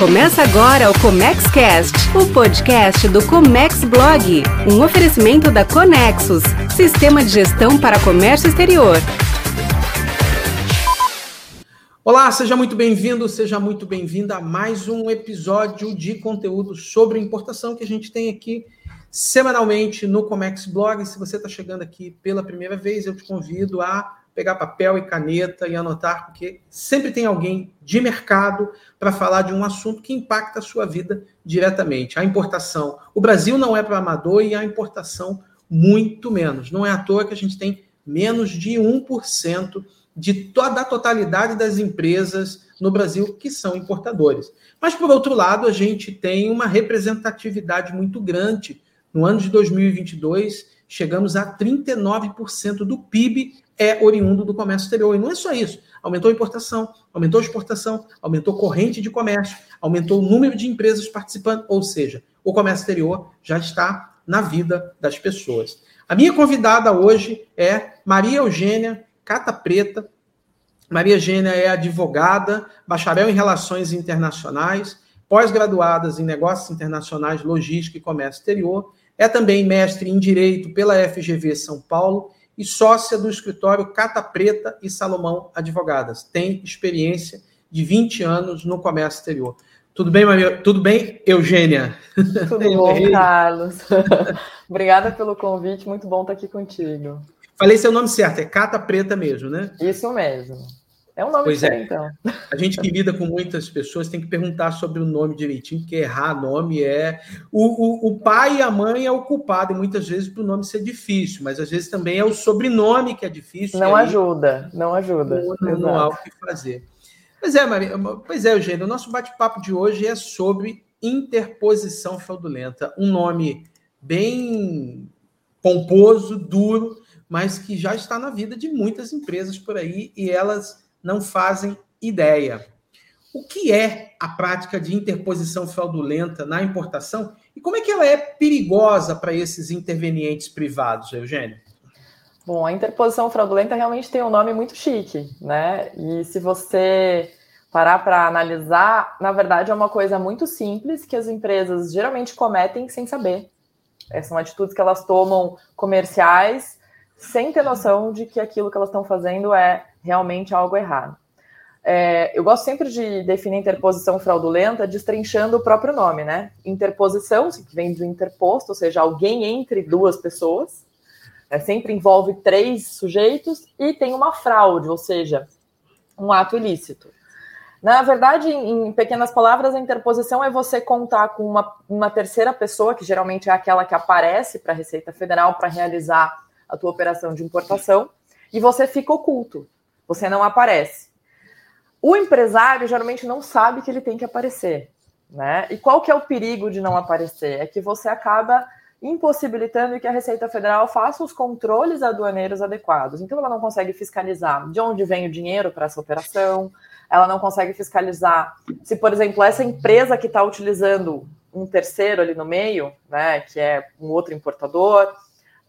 Começa agora o Comex Cast, o podcast do Comex Blog, um oferecimento da Conexus, sistema de gestão para comércio exterior. Olá, seja muito bem-vindo, seja muito bem-vinda a mais um episódio de conteúdo sobre importação que a gente tem aqui semanalmente no Comex Blog. Se você está chegando aqui pela primeira vez, eu te convido a pegar papel e caneta e anotar, porque sempre tem alguém de mercado para falar de um assunto que impacta a sua vida diretamente. A importação. O Brasil não é para amador e a importação muito menos. Não é à toa que a gente tem menos de 1% de toda a totalidade das empresas no Brasil que são importadores. Mas, por outro lado, a gente tem uma representatividade muito grande. No ano de 2022, chegamos a 39% do PIB é oriundo do comércio exterior. E não é só isso. Aumentou a importação, aumentou a exportação, aumentou corrente de comércio, aumentou o número de empresas participando. Ou seja, o comércio exterior já está na vida das pessoas. A minha convidada hoje é Maria Eugênia Cata Preta. Maria Eugênia é advogada, bacharel em Relações Internacionais, pós-graduadas em Negócios Internacionais, Logística e Comércio Exterior. É também mestre em Direito pela FGV São Paulo e sócia do escritório Cata Preta e Salomão Advogadas. Tem experiência de 20 anos no comércio exterior. Tudo bem, Maria? Tudo bem, Eugênia? Tudo bom, Carlos. Obrigada pelo convite, muito bom estar aqui contigo. Falei seu nome certo, é Cata Preta mesmo, né? Isso mesmo. É um nome pois é. então. A gente que lida com muitas pessoas tem que perguntar sobre o nome direitinho, porque errar nome é. O, o, o pai e a mãe é o culpado, e muitas vezes para o nome ser difícil, mas às vezes também é o sobrenome que é difícil. Não ajuda, não ajuda. Não, não há o que fazer. Pois é, Maria, pois é, Eugênio, o nosso bate-papo de hoje é sobre interposição fraudulenta. Um nome bem pomposo, duro, mas que já está na vida de muitas empresas por aí e elas não fazem ideia. O que é a prática de interposição fraudulenta na importação e como é que ela é perigosa para esses intervenientes privados, Eugênio? Bom, a interposição fraudulenta realmente tem um nome muito chique, né? E se você parar para analisar, na verdade é uma coisa muito simples que as empresas geralmente cometem sem saber. São atitudes que elas tomam comerciais sem ter noção de que aquilo que elas estão fazendo é realmente algo errado. É, eu gosto sempre de definir interposição fraudulenta destrinchando o próprio nome, né? Interposição, que vem do interposto, ou seja, alguém entre duas pessoas, é, sempre envolve três sujeitos e tem uma fraude, ou seja, um ato ilícito. Na verdade, em, em pequenas palavras, a interposição é você contar com uma, uma terceira pessoa, que geralmente é aquela que aparece para a Receita Federal para realizar a tua operação de importação e você fica oculto, você não aparece. O empresário geralmente não sabe que ele tem que aparecer, né? E qual que é o perigo de não aparecer? É que você acaba impossibilitando que a Receita Federal faça os controles aduaneiros adequados. Então ela não consegue fiscalizar de onde vem o dinheiro para essa operação, ela não consegue fiscalizar se, por exemplo, essa empresa que está utilizando um terceiro ali no meio, né, que é um outro importador,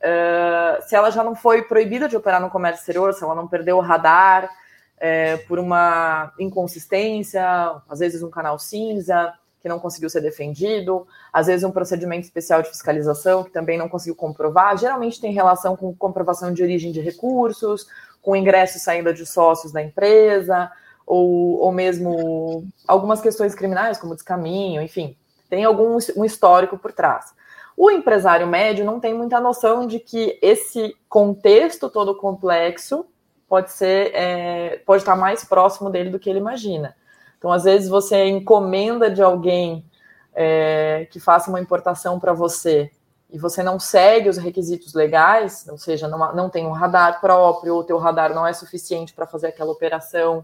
Uh, se ela já não foi proibida de operar no comércio exterior, se ela não perdeu o radar uh, por uma inconsistência, às vezes um canal cinza que não conseguiu ser defendido, às vezes um procedimento especial de fiscalização que também não conseguiu comprovar. Geralmente tem relação com comprovação de origem de recursos, com ingresso e saída de sócios da empresa, ou, ou mesmo algumas questões criminais, como descaminho, enfim, tem algum um histórico por trás. O empresário médio não tem muita noção de que esse contexto todo complexo pode ser, é, pode estar mais próximo dele do que ele imagina. Então, às vezes, você encomenda de alguém é, que faça uma importação para você e você não segue os requisitos legais, ou seja, não, não tem um radar próprio, ou o teu radar não é suficiente para fazer aquela operação,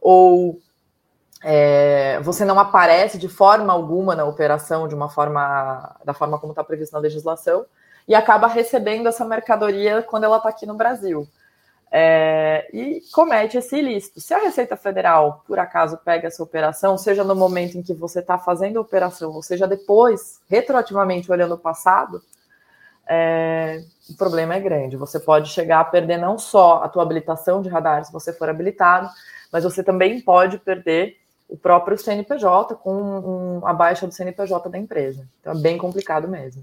ou é, você não aparece de forma alguma na operação de uma forma da forma como está previsto na legislação e acaba recebendo essa mercadoria quando ela está aqui no Brasil é, e comete esse ilícito. Se a Receita Federal por acaso pega essa operação, seja no momento em que você está fazendo a operação, ou seja depois, retroativamente olhando o passado, é, o problema é grande. Você pode chegar a perder não só a tua habilitação de radar se você for habilitado, mas você também pode perder o próprio CNPJ com um, a baixa do CNPJ da empresa. Então é bem complicado mesmo.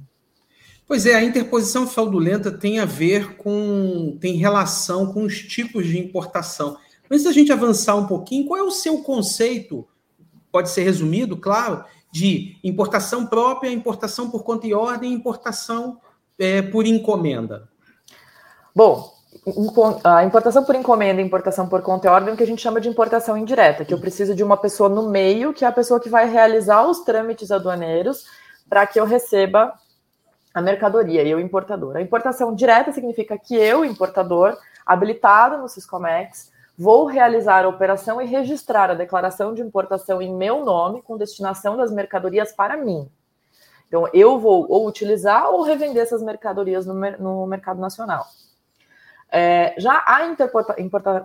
Pois é, a interposição fraudulenta tem a ver com, tem relação com os tipos de importação. Antes da gente avançar um pouquinho, qual é o seu conceito? Pode ser resumido, claro, de importação própria, importação por conta e ordem, importação é, por encomenda. Bom, a importação por encomenda e importação por conta ordem é o que a gente chama de importação indireta, que eu preciso de uma pessoa no meio, que é a pessoa que vai realizar os trâmites aduaneiros para que eu receba a mercadoria e o importador. A importação direta significa que eu, importador, habilitado no Siscomex, vou realizar a operação e registrar a declaração de importação em meu nome com destinação das mercadorias para mim. Então, eu vou ou utilizar ou revender essas mercadorias no, no mercado nacional. É, já a, importa,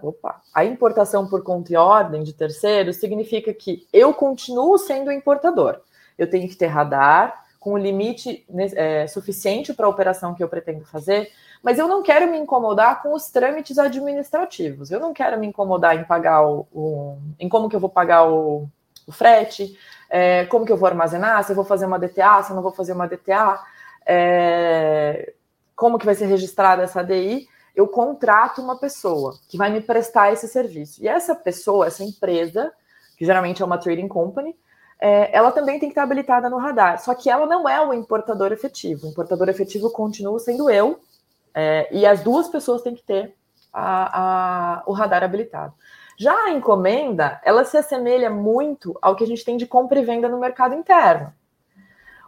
opa, a importação por conta e ordem de terceiros significa que eu continuo sendo importador. Eu tenho que ter radar com o limite é, suficiente para a operação que eu pretendo fazer, mas eu não quero me incomodar com os trâmites administrativos. Eu não quero me incomodar em pagar o, o em como que eu vou pagar o, o frete, é, como que eu vou armazenar, se eu vou fazer uma DTA, se eu não vou fazer uma DTA, é, como que vai ser registrada essa DI eu contrato uma pessoa que vai me prestar esse serviço. E essa pessoa, essa empresa, que geralmente é uma trading company, é, ela também tem que estar habilitada no radar. Só que ela não é o importador efetivo. O importador efetivo continua sendo eu, é, e as duas pessoas têm que ter a, a, o radar habilitado. Já a encomenda, ela se assemelha muito ao que a gente tem de compra e venda no mercado interno.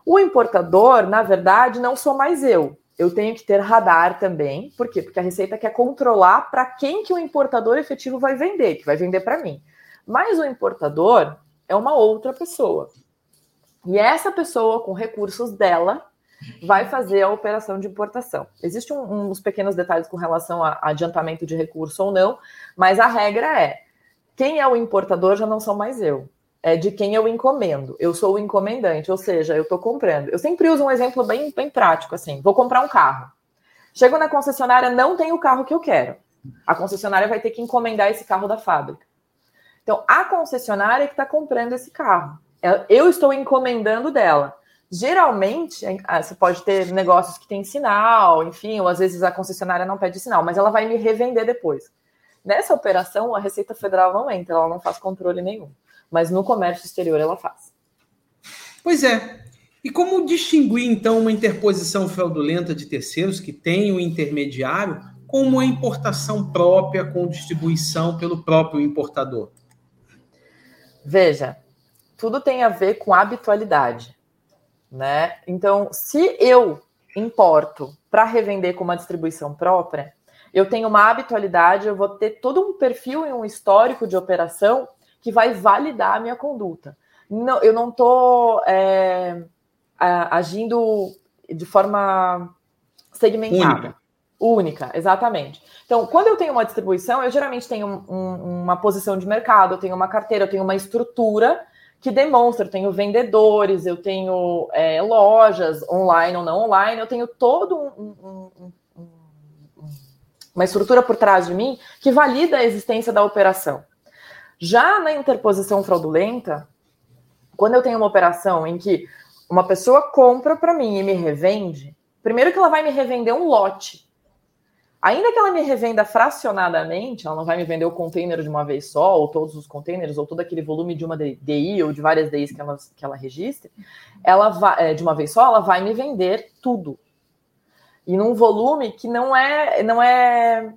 O importador, na verdade, não sou mais eu eu tenho que ter radar também. Por quê? Porque a Receita quer controlar para quem que o importador efetivo vai vender, que vai vender para mim. Mas o importador é uma outra pessoa. E essa pessoa, com recursos dela, vai fazer a operação de importação. Existem um, uns pequenos detalhes com relação a, adiantamento de recurso ou não, mas a regra é: quem é o importador já não sou mais eu é de quem eu encomendo. Eu sou o encomendante, ou seja, eu estou comprando. Eu sempre uso um exemplo bem, bem prático, assim. Vou comprar um carro. Chego na concessionária, não tem o carro que eu quero. A concessionária vai ter que encomendar esse carro da fábrica. Então, a concessionária é que está comprando esse carro. É, eu estou encomendando dela. Geralmente, ah, você pode ter negócios que tem sinal, enfim, ou às vezes a concessionária não pede sinal, mas ela vai me revender depois. Nessa operação, a Receita Federal não entra, ela não faz controle nenhum mas no comércio exterior ela faz. Pois é. E como distinguir, então, uma interposição fraudulenta de terceiros que tem o um intermediário com uma importação própria com distribuição pelo próprio importador? Veja, tudo tem a ver com habitualidade, né? Então, se eu importo para revender com uma distribuição própria, eu tenho uma habitualidade, eu vou ter todo um perfil e um histórico de operação que vai validar a minha conduta. Não, eu não estou é, agindo de forma segmentada. Única. Única, exatamente. Então, quando eu tenho uma distribuição, eu geralmente tenho um, um, uma posição de mercado, eu tenho uma carteira, eu tenho uma estrutura que demonstra, eu tenho vendedores, eu tenho é, lojas online ou não online, eu tenho todo um, uma estrutura por trás de mim que valida a existência da operação. Já na interposição fraudulenta, quando eu tenho uma operação em que uma pessoa compra para mim e me revende, primeiro que ela vai me revender um lote. Ainda que ela me revenda fracionadamente, ela não vai me vender o container de uma vez só, ou todos os containers, ou todo aquele volume de uma DI, ou de várias DIs que ela, que ela registre, ela vai, é, de uma vez só, ela vai me vender tudo. E num volume que não é, não é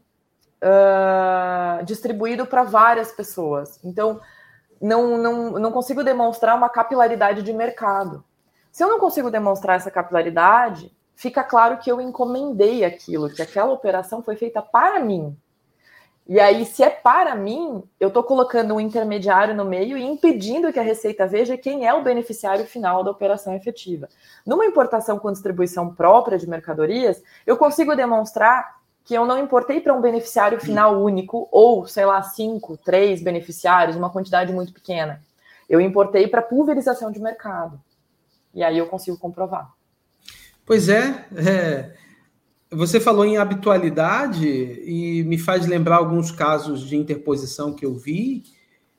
uh, distribuído para várias pessoas. Então, não, não, não consigo demonstrar uma capilaridade de mercado. Se eu não consigo demonstrar essa capilaridade, fica claro que eu encomendei aquilo, que aquela operação foi feita para mim. E aí, se é para mim, eu estou colocando um intermediário no meio e impedindo que a Receita veja quem é o beneficiário final da operação efetiva. Numa importação com distribuição própria de mercadorias, eu consigo demonstrar que eu não importei para um beneficiário final único, ou, sei lá, cinco, três beneficiários, uma quantidade muito pequena. Eu importei para pulverização de mercado. E aí eu consigo comprovar. Pois é, é, você falou em habitualidade e me faz lembrar alguns casos de interposição que eu vi.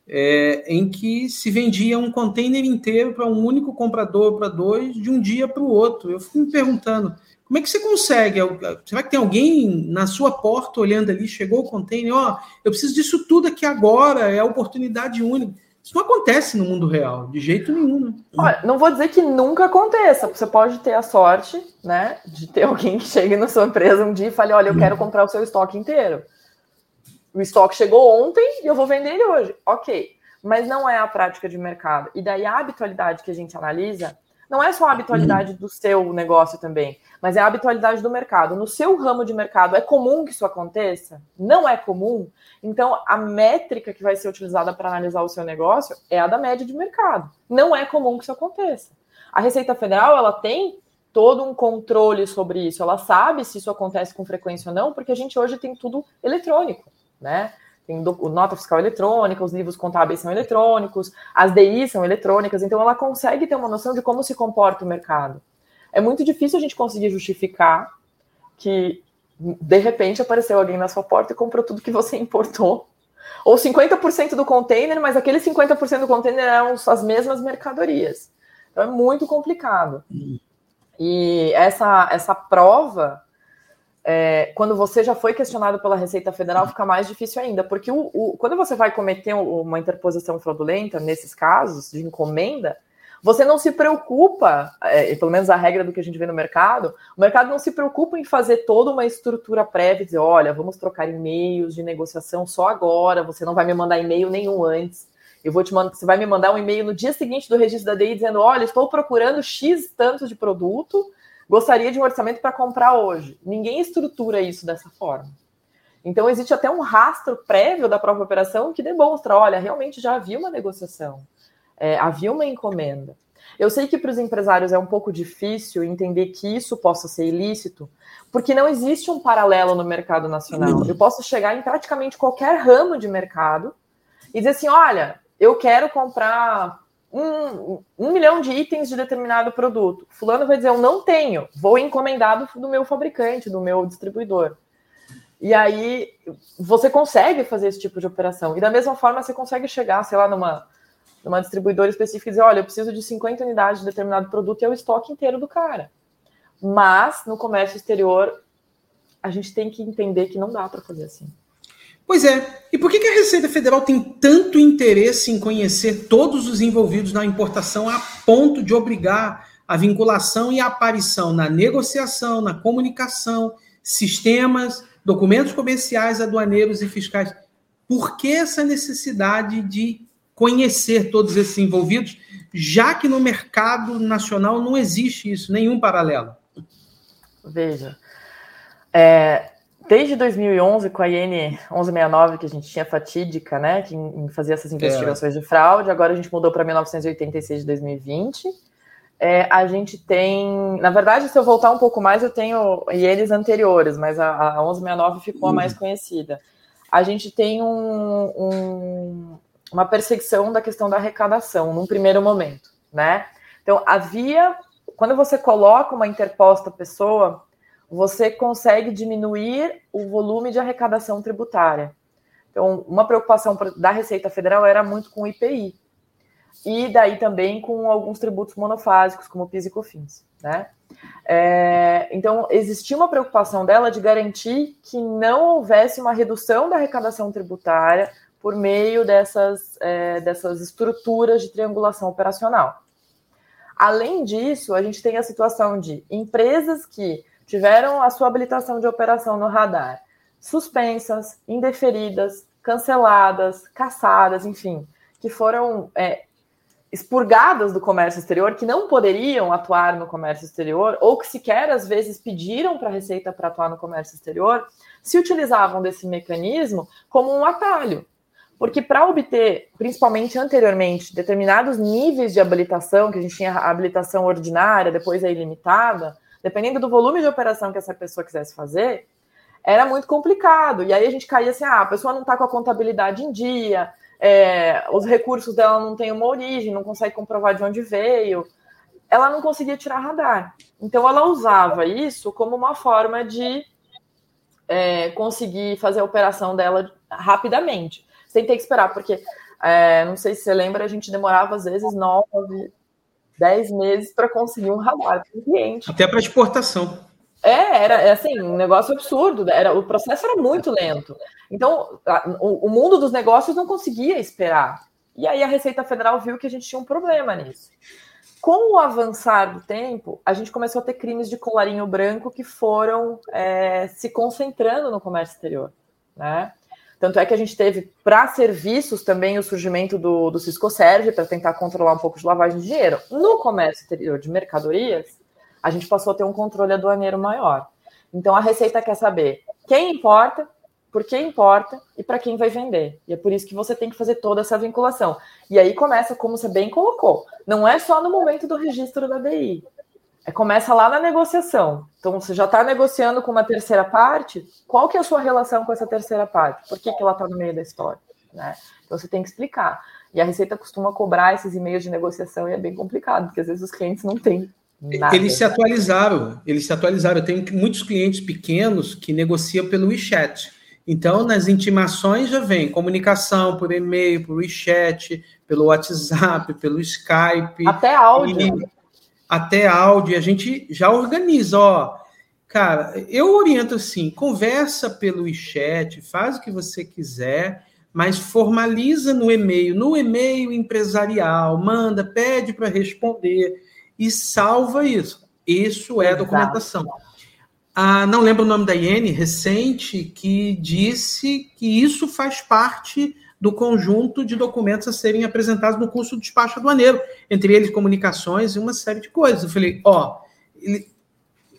é, em que se vendia um container inteiro para um único comprador, para dois, de um dia para o outro. Eu fico me perguntando, como é que você consegue? Será que tem alguém na sua porta olhando ali, chegou o container, ó, oh, eu preciso disso tudo aqui agora, é a oportunidade única. Isso não acontece no mundo real, de jeito nenhum. Né? Olha, não vou dizer que nunca aconteça. Você pode ter a sorte, né, de ter alguém que chegue na sua empresa um dia e fale, olha, eu quero comprar o seu estoque inteiro. O estoque chegou ontem e eu vou vender ele hoje. Ok. Mas não é a prática de mercado. E daí a habitualidade que a gente analisa não é só a habitualidade do seu negócio também, mas é a habitualidade do mercado. No seu ramo de mercado, é comum que isso aconteça? Não é comum? Então, a métrica que vai ser utilizada para analisar o seu negócio é a da média de mercado. Não é comum que isso aconteça. A Receita Federal, ela tem todo um controle sobre isso. Ela sabe se isso acontece com frequência ou não, porque a gente hoje tem tudo eletrônico, né? Tem nota fiscal eletrônica, os livros contábeis são eletrônicos, as DI são eletrônicas, então ela consegue ter uma noção de como se comporta o mercado. É muito difícil a gente conseguir justificar que de repente apareceu alguém na sua porta e comprou tudo que você importou. Ou 50% do container, mas aquele 50% do container eram as mesmas mercadorias. Então é muito complicado. Hum. E essa, essa prova é, quando você já foi questionado pela Receita Federal, fica mais difícil ainda, porque o, o, quando você vai cometer uma interposição fraudulenta, nesses casos de encomenda, você não se preocupa, é, pelo menos a regra do que a gente vê no mercado, o mercado não se preocupa em fazer toda uma estrutura prévia, dizer, olha, vamos trocar e-mails de negociação só agora, você não vai me mandar e-mail nenhum antes. Eu vou te mandar, você vai me mandar um e-mail no dia seguinte do registro da DI dizendo, olha, estou procurando X tanto de produto, gostaria de um orçamento para comprar hoje. Ninguém estrutura isso dessa forma. Então, existe até um rastro prévio da própria operação que demonstra: olha, realmente já havia uma negociação, é, havia uma encomenda. Eu sei que para os empresários é um pouco difícil entender que isso possa ser ilícito, porque não existe um paralelo no mercado nacional. Eu posso chegar em praticamente qualquer ramo de mercado e dizer assim: olha, eu quero comprar um, um milhão de itens de determinado produto. Fulano vai dizer, eu não tenho, vou encomendado do meu fabricante, do meu distribuidor. E aí você consegue fazer esse tipo de operação. E da mesma forma você consegue chegar, sei lá, numa, numa distribuidora específica e dizer, olha, eu preciso de 50 unidades de determinado produto e é o estoque inteiro do cara. Mas no comércio exterior a gente tem que entender que não dá para fazer assim. Pois é. E por que, a Receita Federal tem tanto interesse em conhecer todos os envolvidos na importação a ponto de obrigar a vinculação e a aparição na negociação, na comunicação, sistemas, documentos comerciais, aduaneiros e fiscais? Por que essa necessidade de conhecer todos esses envolvidos, já que no mercado nacional não existe isso, nenhum paralelo? Veja, é, desde 2011, com a IN 1169, que a gente tinha fatídica, né, que fazia essas investigações é. de fraude, agora a gente mudou para 1986 de 2020. É, a gente tem, na verdade, se eu voltar um pouco mais, eu tenho INs anteriores, mas a, a 1169 ficou a mais uhum. conhecida. A gente tem um, um, uma perseguição da questão da arrecadação, num primeiro momento, né? Então, havia, quando você coloca uma interposta pessoa, você consegue diminuir o volume de arrecadação tributária. Então, uma preocupação da Receita Federal era muito com o IPI. E daí também com alguns tributos monofásicos, como PIS e COFINS. Né? É, então, existia uma preocupação dela de garantir que não houvesse uma redução da arrecadação tributária por meio dessas, é, dessas estruturas de triangulação operacional. Além disso, a gente tem a situação de empresas que tiveram a sua habilitação de operação no radar suspensas, indeferidas, canceladas, caçadas, enfim, que foram é, expurgadas do comércio exterior, que não poderiam atuar no comércio exterior, ou que sequer às vezes pediram para a Receita para atuar no comércio exterior, se utilizavam desse mecanismo como um atalho. Porque para obter, principalmente anteriormente, determinados níveis de habilitação, que a gente tinha a habilitação ordinária, depois a ilimitada, dependendo do volume de operação que essa pessoa quisesse fazer, era muito complicado. E aí a gente caía assim: ah, a pessoa não está com a contabilidade em dia, é, os recursos dela não têm uma origem, não consegue comprovar de onde veio. Ela não conseguia tirar radar. Então ela usava isso como uma forma de é, conseguir fazer a operação dela rapidamente, sem ter que esperar, porque É, não sei se você lembra, a gente demorava às vezes nove, dez meses para conseguir um radar para o cliente. Até para exportação. É, era é assim, um negócio absurdo. Era, o processo era muito lento. Então, a, o, o, mundo dos negócios não conseguia esperar. E aí a Receita Federal viu que a gente tinha um problema nisso. Com o avançar do tempo, a gente começou a ter crimes de colarinho branco que foram é, se concentrando no comércio exterior, né? Tanto é que a gente teve para serviços também o surgimento do, do Cisco Serve para tentar controlar um pouco de lavagem de dinheiro. No comércio exterior de mercadorias, a gente passou a ter um controle aduaneiro maior. Então a Receita quer saber quem importa, por que importa e para quem vai vender. E é por isso que você tem que fazer toda essa vinculação. E aí começa, como você bem colocou, não é só no momento do registro da DI. É, começa lá na negociação. Então, você já está negociando com uma terceira parte, qual que é a sua relação com essa terceira parte? Por que, que ela está no meio da história? Né? Então, você tem que explicar. E a Receita costuma cobrar esses e-mails de negociação e é bem complicado, porque às vezes os clientes não têm nada. Eles se atualizaram, eles se atualizaram. Eu tenho muitos clientes pequenos que negociam pelo WeChat. Então, nas intimações já vem comunicação por e-mail, por WeChat, pelo WhatsApp, pelo Skype. Até áudio. E até áudio, a gente já organiza, ó. Cara, eu oriento assim, conversa pelo chat, faz o que você quiser, mas formaliza no e-mail, no e-mail empresarial, manda, pede para responder e salva isso. Isso é Exato. documentação. Ah, não lembro o nome da Iene, recente, que disse que isso faz parte do conjunto de documentos a serem apresentados no curso do despacho aduaneiro, entre eles comunicações e uma série de coisas. Eu falei, ó, ele,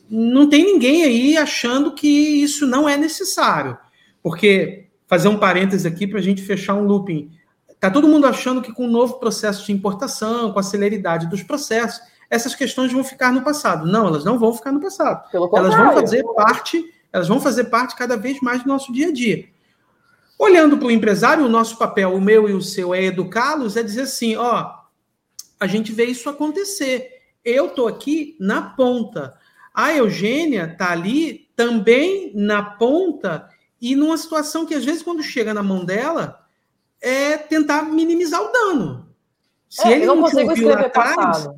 não tem ninguém aí achando que isso não é necessário, porque fazer um parêntese aqui para a gente fechar um looping. Tá todo mundo achando que com o novo processo de importação, com a celeridade dos processos, essas questões vão ficar no passado. Não, elas não vão ficar no passado. Elas vão fazer parte, elas vão fazer parte cada vez mais do nosso dia a dia. Olhando para o empresário, o nosso papel, o meu e o seu, é educá-los, é dizer assim: ó, a gente vê isso acontecer. Eu estou aqui na ponta. A Eugênia está ali também na ponta e numa situação que, às vezes, quando chega na mão dela, é tentar minimizar o dano. Se é, ele não, não te ouviu lá atrás,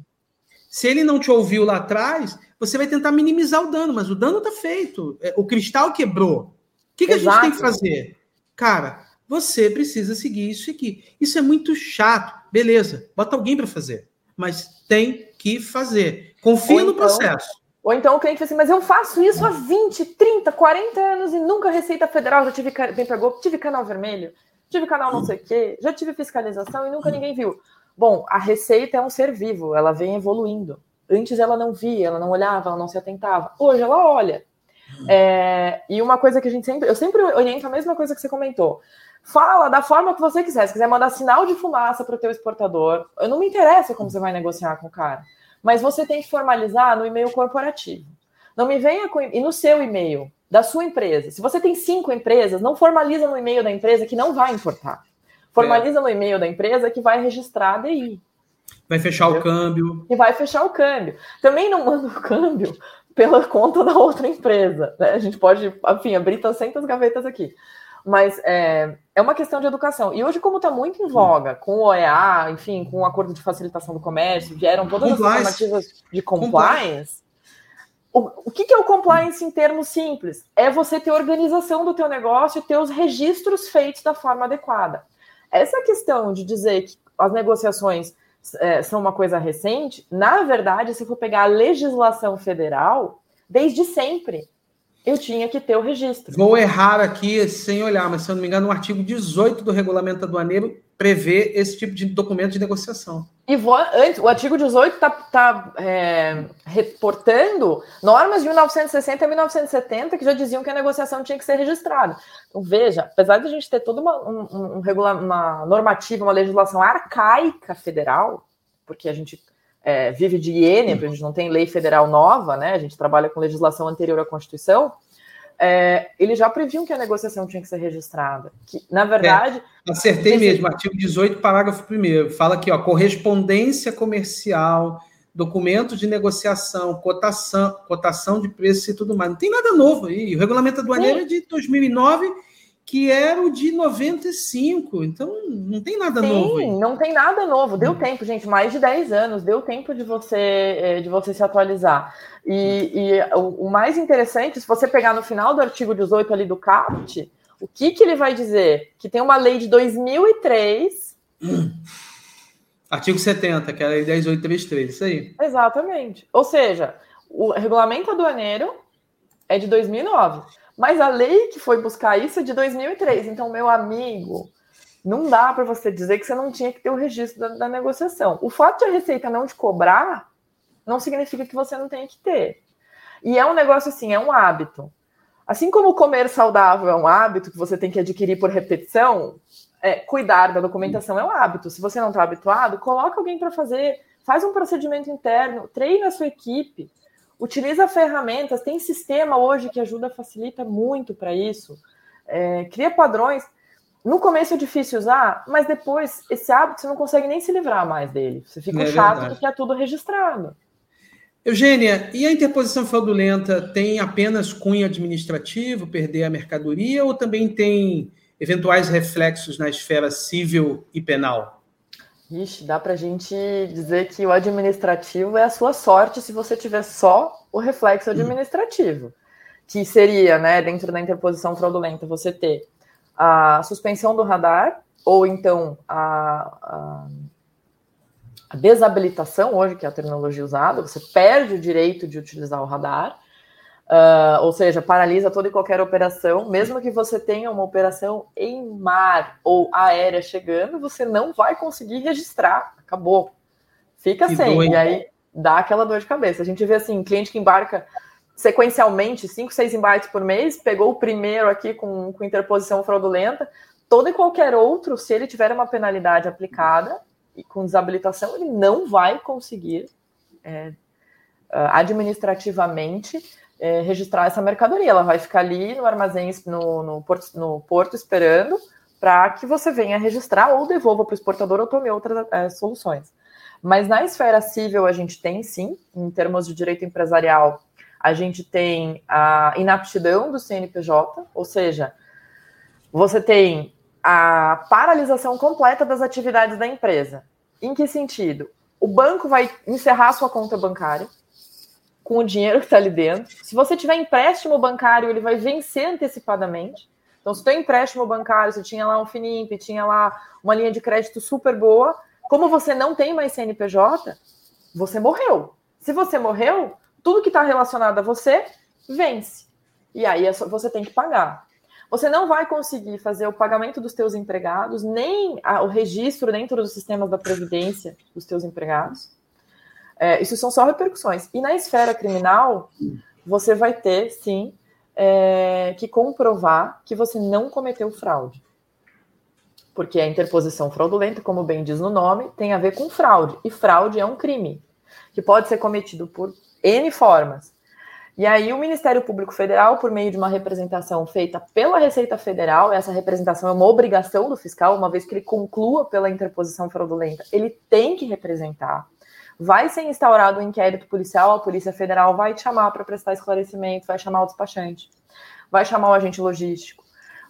se ele não te ouviu lá atrás, você vai tentar minimizar o dano, mas o dano está feito. É, o cristal quebrou. O que, que a gente tem que fazer? Cara, você precisa seguir isso aqui. Isso é muito chato. Beleza, bota alguém para fazer. Mas tem que fazer. Confia no então, processo. Ou então o cliente fala assim, mas eu faço isso há 20, 30, 40 anos e nunca Receita Federal, já tive, bem pegou, tive canal vermelho, tive canal não sei o quê, já tive fiscalização e nunca ninguém viu. Bom, a Receita é um ser vivo, ela vem evoluindo. Antes ela não via, ela não olhava, ela não se atentava. Hoje ela olha. É, e uma coisa que a gente sempre, eu sempre oriento a mesma coisa que você comentou. Fala da forma que você quiser. Se quiser mandar sinal de fumaça para o teu exportador, eu não me interessa como você vai negociar com o cara. Mas você tem que formalizar no e-mail corporativo. Não me venha com e no seu e-mail da sua empresa. Se você tem cinco empresas, não formaliza no e-mail da empresa que não vai importar. Formaliza é. no e-mail da empresa que vai registrar a DI. Vai fechar o câmbio. E vai fechar o câmbio. Também não manda o câmbio pela conta da outra empresa. Né? A gente pode, enfim, abrir tantas gavetas aqui. Mas é, é uma questão de educação. E hoje, como está muito em voga, com o OEA, enfim, com o Acordo de Facilitação do Comércio, vieram todas compliance. as normativas de compliance. O, o que, que é o compliance em termos simples? É você ter organização do teu negócio e ter os registros feitos da forma adequada. Essa questão de dizer que as negociações é, são uma coisa recente, na verdade, se for pegar a legislação federal, desde sempre eu tinha que ter o registro. Vou errar aqui sem olhar, mas se eu não me engano, no artigo 18 do regulamento aduaneiro prevê esse tipo de documento de negociação. E vou, antes, o artigo 18 está tá, é, reportando normas de 1960 a 1970 que já diziam que a negociação tinha que ser registrada. Então, veja, apesar de a gente ter toda uma, um, um uma normativa, uma legislação arcaica federal, porque a gente é, vive de iene, a gente não tem lei federal nova, né? A gente trabalha com legislação anterior à Constituição é, eles já previam que a negociação tinha que ser registrada. Que, na verdade. É, acertei mesmo, artigo 18, parágrafo 1. Fala aqui, ó, correspondência comercial, documentos de negociação, cotação, cotação de preços e tudo mais. Não tem nada novo aí. O regulamento aduaneiro é de 2009, que era o de 95. Então, não tem nada Sim, novo. Aí. Não tem nada novo. Deu hum. tempo, gente, mais de 10 anos. Deu tempo de você, eh, de você se atualizar. E, e o, o, mais interessante, se você pegar no final do artigo 18 ali do CAPT, o que, que ele vai dizer? Que tem uma lei de 2003. Hum. Artigo 70, que é a lei 10833, isso aí. Exatamente. Ou seja, o regulamento aduaneiro é de 2009. Mas a lei que foi buscar isso é de 2003. Então, meu amigo, não dá para você dizer que você não tinha que ter o registro da, da, negociação. O fato de a Receita não te cobrar não significa que você não tenha que ter. E é um negócio assim, é um hábito. Assim como comer saudável é um hábito que você tem que adquirir por repetição, é, cuidar da documentação é um hábito. Se você não está habituado, coloca alguém para fazer, faz um procedimento interno, treina a sua equipe. Utiliza ferramentas, tem sistema hoje que ajuda, facilita muito para isso. É, cria padrões. No começo é difícil usar, mas depois esse hábito você não consegue nem se livrar mais dele. Você fica é chato verdade. porque é tudo registrado. Eugênia, e a interposição fraudulenta tem apenas cunho administrativo, perder a mercadoria, ou também tem eventuais reflexos na esfera civil e penal? Ixi, dá para a gente dizer que o administrativo é a sua sorte se você tiver só o reflexo administrativo, que seria, né, dentro da interposição fraudulenta, você ter a suspensão do radar, ou então a, a, a desabilitação, hoje, que é a terminologia usada, você perde o direito de utilizar o radar, Uh, ou seja, paralisa toda e qualquer operação, mesmo que você tenha uma operação em mar ou aérea chegando, você não vai conseguir registrar. Acabou. Fica que sem. Doido. E aí dá aquela dor de cabeça. A gente vê assim, cliente que embarca sequencialmente, 5, 6 embarques por mês, pegou o primeiro aqui com, com interposição fraudulenta, todo e qualquer outro, se ele tiver uma penalidade aplicada e com desabilitação, ele não vai conseguir é, administrativamente é, registrar essa mercadoria. Ela vai ficar ali no armazém, no, no, porto, no porto, esperando para que você venha registrar ou devolva para o exportador ou tome outras é, soluções. Mas na esfera civil a gente tem sim, em termos de direito empresarial, a gente tem a inaptidão do CNPJ, ou seja, você tem a paralisação completa das atividades da empresa. Em que sentido? O banco vai encerrar sua conta bancária, com o dinheiro que está ali dentro. Se você tiver empréstimo bancário, ele vai vencer antecipadamente. Então, se tem empréstimo bancário, você tinha lá um Finimp, tinha lá uma linha de crédito super boa, como você não tem mais CNPJ, você morreu. Se você morreu, tudo que está relacionado a você vence. E aí é você tem que pagar. Você não vai conseguir fazer o pagamento dos teus empregados, nem o registro dentro dos sistemas da Previdência dos teus empregados. É, isso são só repercussões. E na esfera criminal, você vai ter, sim, é, que comprovar que você não cometeu fraude. Porque a interposição fraudulenta, como bem diz no nome, tem a ver com fraude. E fraude é um crime que pode ser cometido por N formas. E aí, o Ministério Público Federal, por meio de uma representação feita pela Receita Federal, essa representação é uma obrigação do fiscal, uma vez que ele conclua pela interposição fraudulenta, ele tem que representar vai ser instaurado um inquérito policial, a Polícia Federal vai te chamar para prestar esclarecimento, vai chamar o despachante, vai chamar o agente logístico,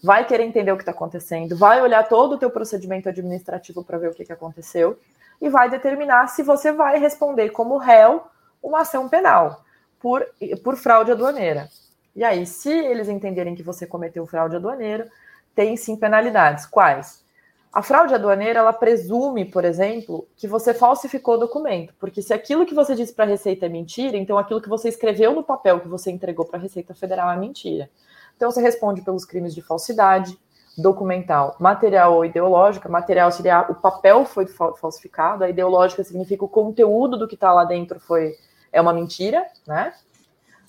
vai querer entender o que está acontecendo, vai olhar todo o teu procedimento administrativo para ver o que, que aconteceu e vai determinar se você vai responder como réu uma ação penal por, por fraude aduaneira. E aí, se eles entenderem que você cometeu fraude aduaneira, tem sim penalidades. Quais? A fraude aduaneira, ela presume, por exemplo, que você falsificou o documento, porque se aquilo que você disse para a Receita é mentira, então aquilo que você escreveu no papel que você entregou para a Receita Federal é mentira. Então você responde pelos crimes de falsidade, documental, material ou ideológica. Material seria o papel foi falsificado, a ideológica significa o conteúdo do que está lá dentro foi é uma mentira, né?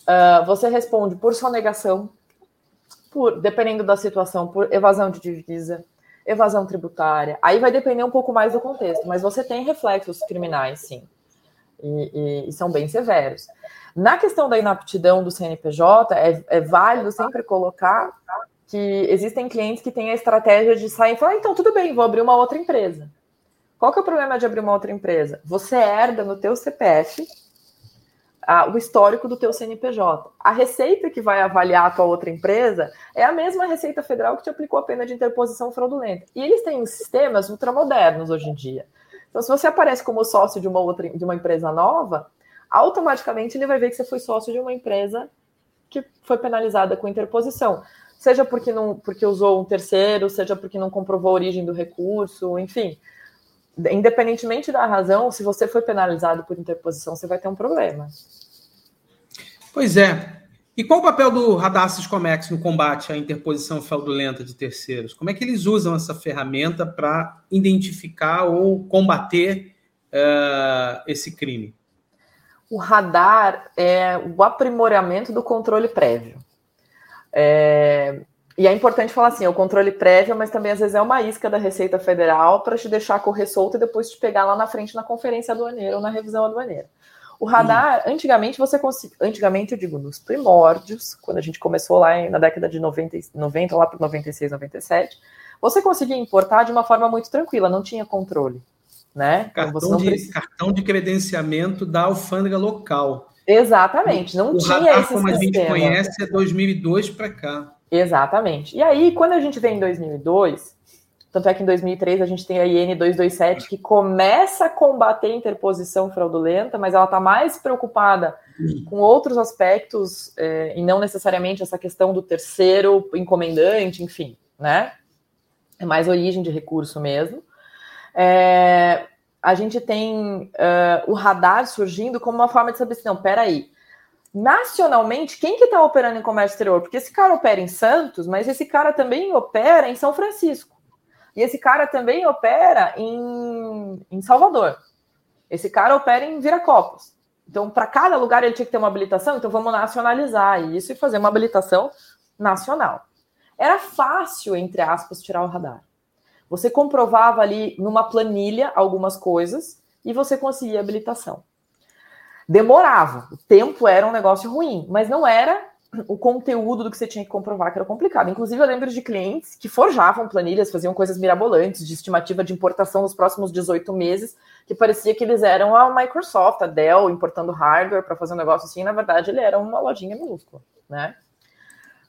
Uh, você responde por sonegação, por dependendo da situação, por evasão de divisa, evasão tributária. Aí vai depender um pouco mais do contexto, mas você tem reflexos criminais, sim, e, e, e são bem severos. Na questão da inaptidão do CNPJ, é, é, válido sempre colocar que existem clientes que têm a estratégia de sair e falar: então tudo bem, vou abrir uma outra empresa. Qual que é o problema de abrir uma outra empresa? Você herda no teu CPF o histórico do teu CNPJ. A receita que vai avaliar a tua outra empresa é a mesma Receita Federal que te aplicou a pena de interposição fraudulenta. E eles têm sistemas ultramodernos hoje em dia. Então, se você aparece como sócio de uma outra de uma empresa nova, automaticamente ele vai ver que você foi sócio de uma empresa que foi penalizada com interposição. Seja porque não porque usou um terceiro, seja porque não comprovou a origem do recurso, enfim. Independentemente da razão, se você foi penalizado por interposição, você vai ter um problema. Pois é. E qual o papel do Radar Siscomex no combate à interposição fraudulenta de terceiros? Como é que eles usam essa ferramenta para identificar ou combater uh, esse crime? O radar é o aprimoramento do controle prévio. É, e é importante falar assim, é o controle prévio, mas também às vezes é uma isca da Receita Federal para te deixar correr solto e depois te pegar lá na frente na conferência aduaneira ou na revisão aduaneira. O radar, hum. antigamente você conseguia, antigamente eu digo nos primórdios, quando a gente começou lá na década de 90, 90 lá para 96, 97, você conseguia importar de uma forma muito tranquila, não tinha controle, né? Então, cartão, de, precisa... cartão de credenciamento da alfândega local. Exatamente, não o tinha radar, esse como sistema. a gente conhece é 2002 para cá. Exatamente. E aí, quando a gente vem em 2002, tanto é que em 2003 a gente tem a IN 227 que começa a combater a interposição fraudulenta, mas ela está mais preocupada com outros aspectos é, e não necessariamente essa questão do terceiro encomendante, enfim, né? É mais origem de recurso mesmo. É, a gente tem uh, o radar surgindo como uma forma de saber assim, não, peraí, nacionalmente, quem que está operando em comércio exterior? Porque esse cara opera em Santos, mas esse cara também opera em São Francisco. E esse cara também opera em, em Salvador. Esse cara opera em Viracopos. Então, para cada lugar ele tinha que ter uma habilitação, então vamos nacionalizar isso e fazer uma habilitação nacional. Era fácil, entre aspas, tirar o radar. Você comprovava ali numa planilha algumas coisas e você conseguia habilitação demorava. O tempo era um negócio ruim, mas não era o conteúdo do que você tinha que comprovar que era complicado. Inclusive, eu lembro de clientes que forjavam planilhas, faziam coisas mirabolantes de estimativa de importação nos próximos 18 meses, que parecia que eles eram a Microsoft, a Dell, importando hardware para fazer um negócio assim. Na verdade, ele era uma lojinha minúscula, né?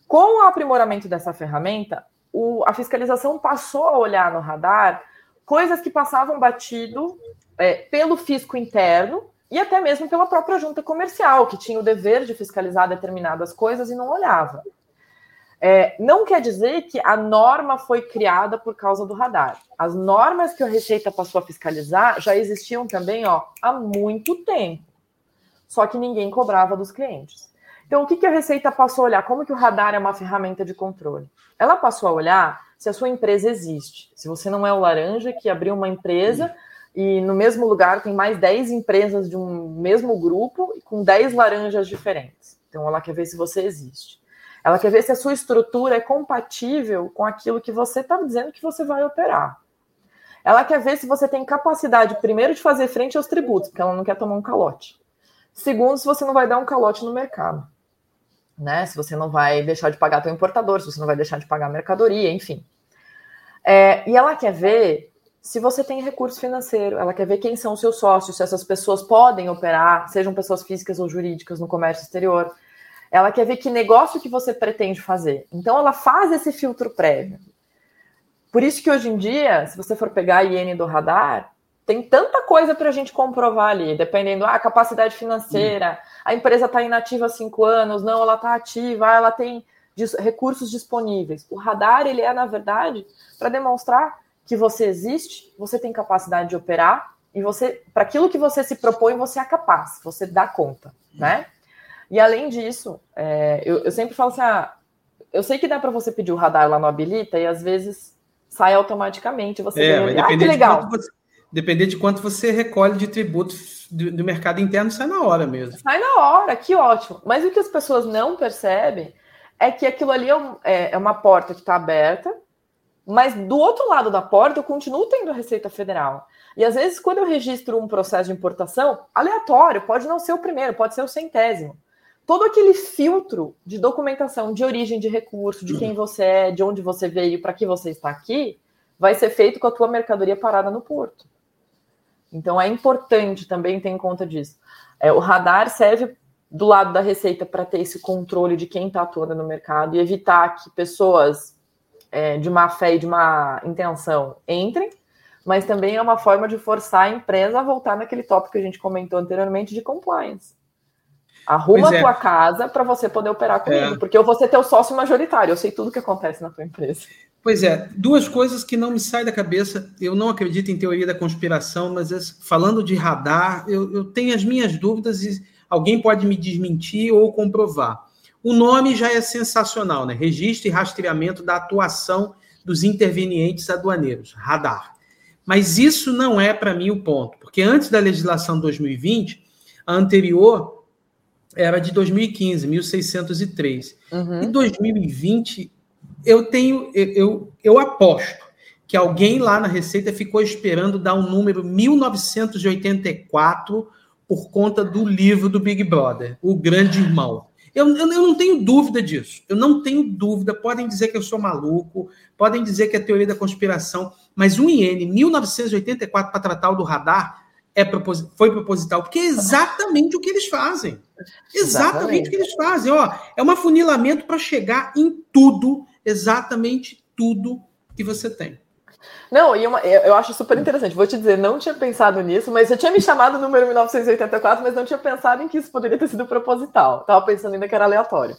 Com o aprimoramento dessa ferramenta, o, a fiscalização passou a olhar no radar coisas que passavam batido é, pelo fisco interno e até mesmo pela própria junta comercial, que tinha o dever de fiscalizar determinadas coisas e não olhava. É, não quer dizer que a norma foi criada por causa do radar. As normas que a Receita passou a fiscalizar já existiam também ó, há muito tempo. Só que ninguém cobrava dos clientes. Então, o que, que a Receita passou a olhar? Como que o radar é uma ferramenta de controle? Ela passou a olhar se a sua empresa existe. Se você não é o laranja que abriu uma empresa e no mesmo lugar tem mais 10 empresas de um mesmo grupo com 10 laranjas diferentes. Então ela quer ver se você existe. Ela quer ver se a sua estrutura é compatível com aquilo que você está dizendo que você vai operar. Ela quer ver se você tem capacidade, primeiro, de fazer frente aos tributos, porque ela não quer tomar um calote. Segundo, se você não vai dar um calote no mercado. Né? Se você não vai deixar de pagar seu importador, se você não vai deixar de pagar mercadoria, enfim. É, e ela quer ver se você tem recurso financeiro, ela quer ver quem são os seus sócios, se essas pessoas podem operar, sejam pessoas físicas ou jurídicas no comércio exterior. Ela quer ver que negócio que você pretende fazer. Então ela faz esse filtro prévio. Por isso que hoje em dia, se você for pegar a IN do radar, tem tanta coisa para a gente comprovar ali, dependendo da ah, capacidade financeira, a empresa está inativa há cinco anos, não, ela está ativa, ah, ela tem recursos disponíveis. O radar ele é, na verdade, para demonstrar que você existe, você tem capacidade de operar e você, para aquilo que você se propõe, você é capaz, você dá conta, né? E além disso, é, eu, eu, sempre falo assim, ah, eu sei que dá para você pedir o radar lá no habilita e às vezes sai automaticamente, você é, vai ah, que legal. De você, depender de quanto você recolhe de tributo do, do mercado interno, sai na hora mesmo. Sai na hora, que ótimo. Mas o que as pessoas não percebem é que aquilo ali é, um, é, é uma porta que está aberta, mas do outro lado da porta, eu continuo tendo a Receita Federal. E às vezes, quando eu registro um processo de importação, aleatório, pode não ser o primeiro, pode ser o centésimo. Todo aquele filtro de documentação de origem de recurso, de quem você é, de onde você veio, para que você está aqui, vai ser feito com a tua mercadoria parada no porto. Então é importante também ter em conta disso. É, o radar serve do lado da Receita para ter esse controle de quem está atuando no mercado e evitar que pessoas é, de má fé e de má intenção entrem, mas também é uma forma de forçar a empresa a voltar naquele tópico que a gente comentou anteriormente de compliance. Arruma é. a tua casa para você poder operar comigo, é. porque eu vou ser teu sócio majoritário, eu sei tudo o que acontece na tua empresa. Pois é, duas coisas que não me saem da cabeça. Eu não acredito em teoria da conspiração, mas falando de radar, eu, eu tenho as minhas dúvidas e alguém pode me desmentir ou comprovar. O nome já é sensacional, né? Registro e rastreamento da atuação dos intervenientes aduaneiros, radar. Mas isso não é para mim o ponto, porque antes da legislação 2020, a anterior era de 2015, 1603. Uhum. Em 2020, eu tenho, eu, eu, eu aposto que alguém lá na Receita ficou esperando dar um número 1984 por conta do livro do Big Brother, O Grande Irmão. Eu, eu, eu, não tenho dúvida disso. Eu não tenho dúvida. Podem dizer que eu sou maluco, podem dizer que é teoria da conspiração, mas o IN 1984 para tratar o do radar é foi proposital, porque é exatamente o que eles fazem. Exatamente, exatamente. o que eles fazem. Ó, é um afunilamento para chegar em tudo, exatamente tudo que você tem. Não, e uma, eu acho super interessante. Vou te dizer, não tinha pensado nisso, mas eu tinha me chamado o número 1984, mas não tinha pensado em que isso poderia ter sido proposital. Tava pensando ainda que era aleatório.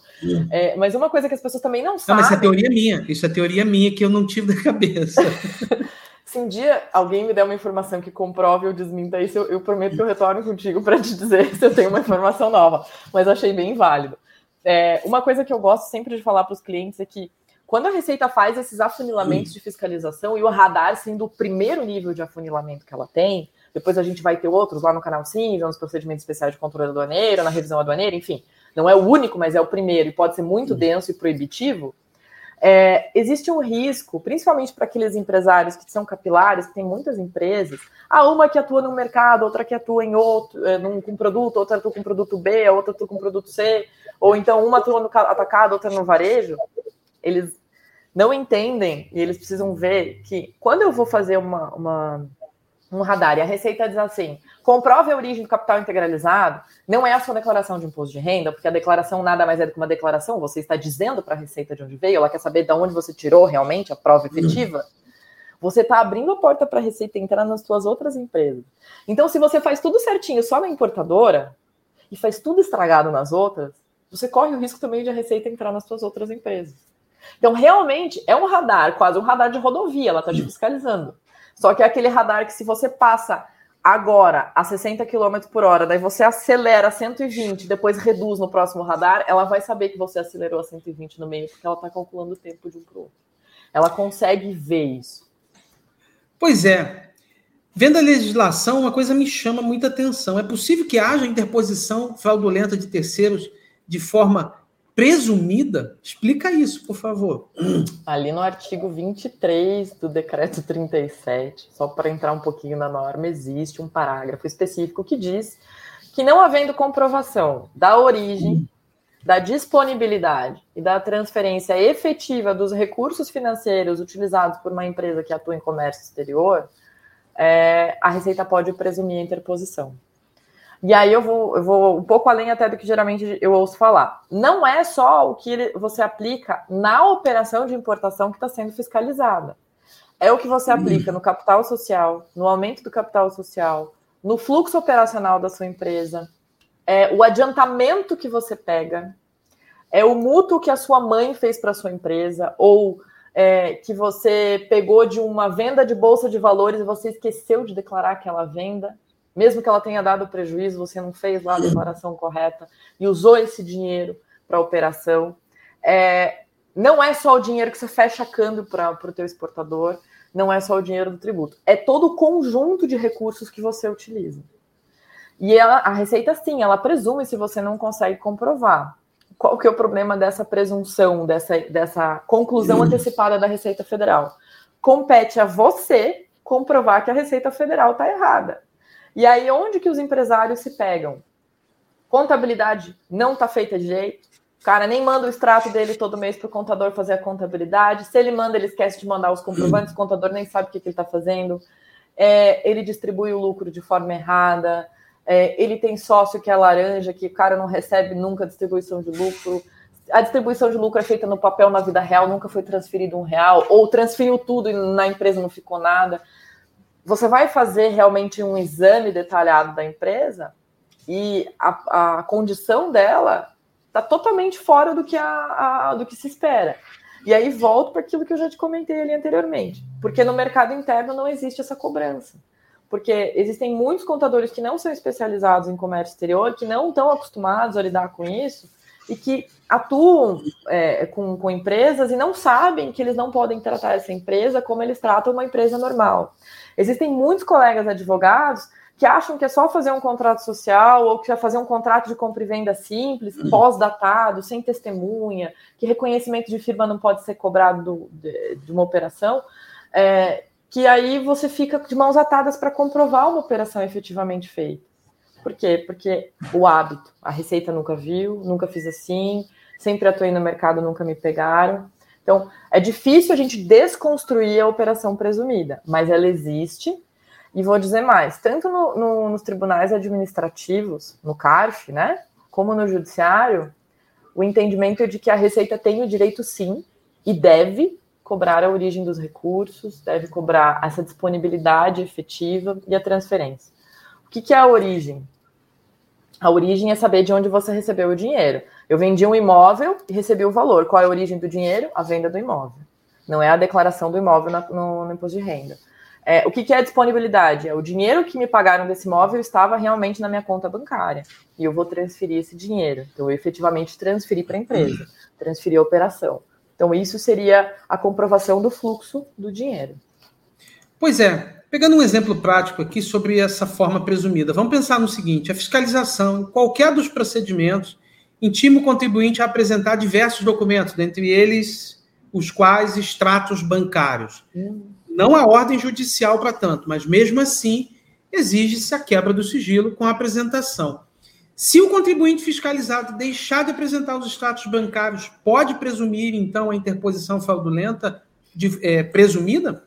É, mas uma coisa que as pessoas também não sabem. Não, mas isso é teoria minha. Isso é teoria minha que eu não tive da cabeça. Se um dia alguém me der uma informação que comprove ou desminta isso, eu, eu prometo que eu retorno contigo para te dizer se eu tenho uma informação nova. Mas achei bem válido. É, uma coisa que eu gosto sempre de falar para os clientes é que quando a Receita faz esses afunilamentos de fiscalização e o radar sendo o primeiro nível de afunilamento que ela tem, depois a gente vai ter outros lá no canal cinza, nos procedimentos especiais de controle aduaneiro, na revisão aduaneira, enfim. Não é o único, mas é o primeiro e pode ser muito denso e proibitivo. É, existe um risco, principalmente para aqueles empresários que são capilares, que tem muitas empresas, ah, uma que atua no mercado, outra que atua em outro, é, num, com produto, outra atua com produto B, a outra atua com produto C, ou então uma atua no atacado, outra no varejo, eles não entendem e eles precisam ver que quando eu vou fazer uma, uma um radar e a Receita diz assim: comprove a origem do capital integralizado, não é a sua declaração de imposto de renda, porque a declaração nada mais é do que uma declaração, você está dizendo para a Receita de onde veio, ela quer saber de onde você tirou realmente a prova efetiva. Você está abrindo a porta para a Receita entrar nas suas outras empresas. Então, se você faz tudo certinho só na importadora e faz tudo estragado nas outras, você corre o risco também de a Receita entrar nas suas outras empresas. Então, realmente, é um radar, quase um radar de rodovia, ela está te fiscalizando. Só que é aquele radar que se você passa agora a 60 km por hora, daí você acelera a 120, depois reduz no próximo radar, ela vai saber que você acelerou a 120 no meio, porque ela está calculando o tempo de um para outro. Ela consegue ver isso. Pois é. Vendo a legislação, uma coisa me chama muita atenção. É possível que haja interposição fraudulenta de terceiros de forma presumida? Explica isso, por favor. Ali no artigo 23 do decreto 37, só para entrar um pouquinho na norma, existe um parágrafo específico que diz que não havendo comprovação da origem, da disponibilidade e da transferência efetiva dos recursos financeiros utilizados por uma empresa que atua em comércio exterior, é, a Receita pode presumir a interposição. E aí eu vou, eu vou um pouco além até do que geralmente eu ouço falar. Não é só o que você aplica na operação de importação que está sendo fiscalizada. É o que você aplica no capital social, no aumento do capital social, no fluxo operacional da sua empresa, é o adiantamento que você pega, é o mútuo que a sua mãe fez para sua empresa, ou é, que você pegou de uma venda de bolsa de valores e você esqueceu de declarar aquela venda mesmo que ela tenha dado prejuízo, você não fez lá a declaração correta e usou esse dinheiro para a operação. É, não é só o dinheiro que você fecha câmbio para o teu exportador, não é só o dinheiro do tributo, é todo o conjunto de recursos que você utiliza. E ela, a Receita, sim, ela presume se você não consegue comprovar. Qual que é o problema dessa presunção, dessa, dessa conclusão antecipada da Receita Federal? Compete a você comprovar que a Receita Federal está errada. E aí, onde que os empresários se pegam? Contabilidade não está feita de jeito. O cara nem manda o extrato dele todo mês para o contador fazer a contabilidade. Se ele manda, ele esquece de mandar os comprovantes, o contador nem sabe o que, que ele está fazendo. É, ele distribui o lucro de forma errada. é, ele tem sócio que é laranja, que o cara não recebe nunca distribuição de lucro, a distribuição de lucro é feita no papel na vida real, nunca foi transferido um real, ou transferiu tudo e na empresa não ficou nada. Você vai fazer realmente um exame detalhado da empresa e a, a condição dela está totalmente fora do que, a, a, do que se espera. E aí volto para aquilo que eu já te comentei ali anteriormente, porque no mercado interno não existe essa cobrança porque existem muitos contadores que não são especializados em comércio exterior, que não estão acostumados a lidar com isso e que atuam é, com, com empresas e não sabem que eles não podem tratar essa empresa como eles tratam uma empresa normal. Existem muitos colegas advogados que acham que é só fazer um contrato social ou que é fazer um contrato de compra e venda simples, uhum. pós-datado, sem testemunha, que reconhecimento de firma não pode ser cobrado do, de, de, uma operação. É, que aí você fica de mãos atadas para comprovar uma operação efetivamente feita. Por quê? Porque o hábito, a receita nunca viu, nunca fiz assim, sempre atuei no mercado, nunca me pegaram. Então, é difícil a gente desconstruir a operação presumida, mas ela existe. E vou dizer mais: tanto no, no, nos tribunais administrativos, no CARF, né, como no judiciário, o entendimento é de que a Receita tem o direito, sim, e deve cobrar a origem dos recursos, deve cobrar essa disponibilidade efetiva e a transferência. Que, que é a origem? A origem é saber de onde você recebeu o dinheiro. Eu vendi um imóvel e recebi o valor. Qual é a origem do dinheiro? A venda do imóvel. Não é a declaração do imóvel no, no imposto de renda. É, o que, que é a disponibilidade? É o dinheiro que me pagaram desse imóvel estava realmente na minha conta bancária. E eu vou transferir esse dinheiro. Então, eu efetivamente transferi para a empresa, transferi a operação. Então, isso seria a comprovação do fluxo do dinheiro. Pois é. Pegando um exemplo prático aqui sobre essa forma presumida, vamos pensar no seguinte: a fiscalização, qualquer dos procedimentos, intima o contribuinte a apresentar diversos documentos, dentre eles os quais extratos bancários. Não há ordem judicial para tanto, mas mesmo assim exige-se a quebra do sigilo com a apresentação. Se o contribuinte fiscalizado deixar de apresentar os extratos bancários, pode presumir, então, a interposição fraudulenta de, é, presumida?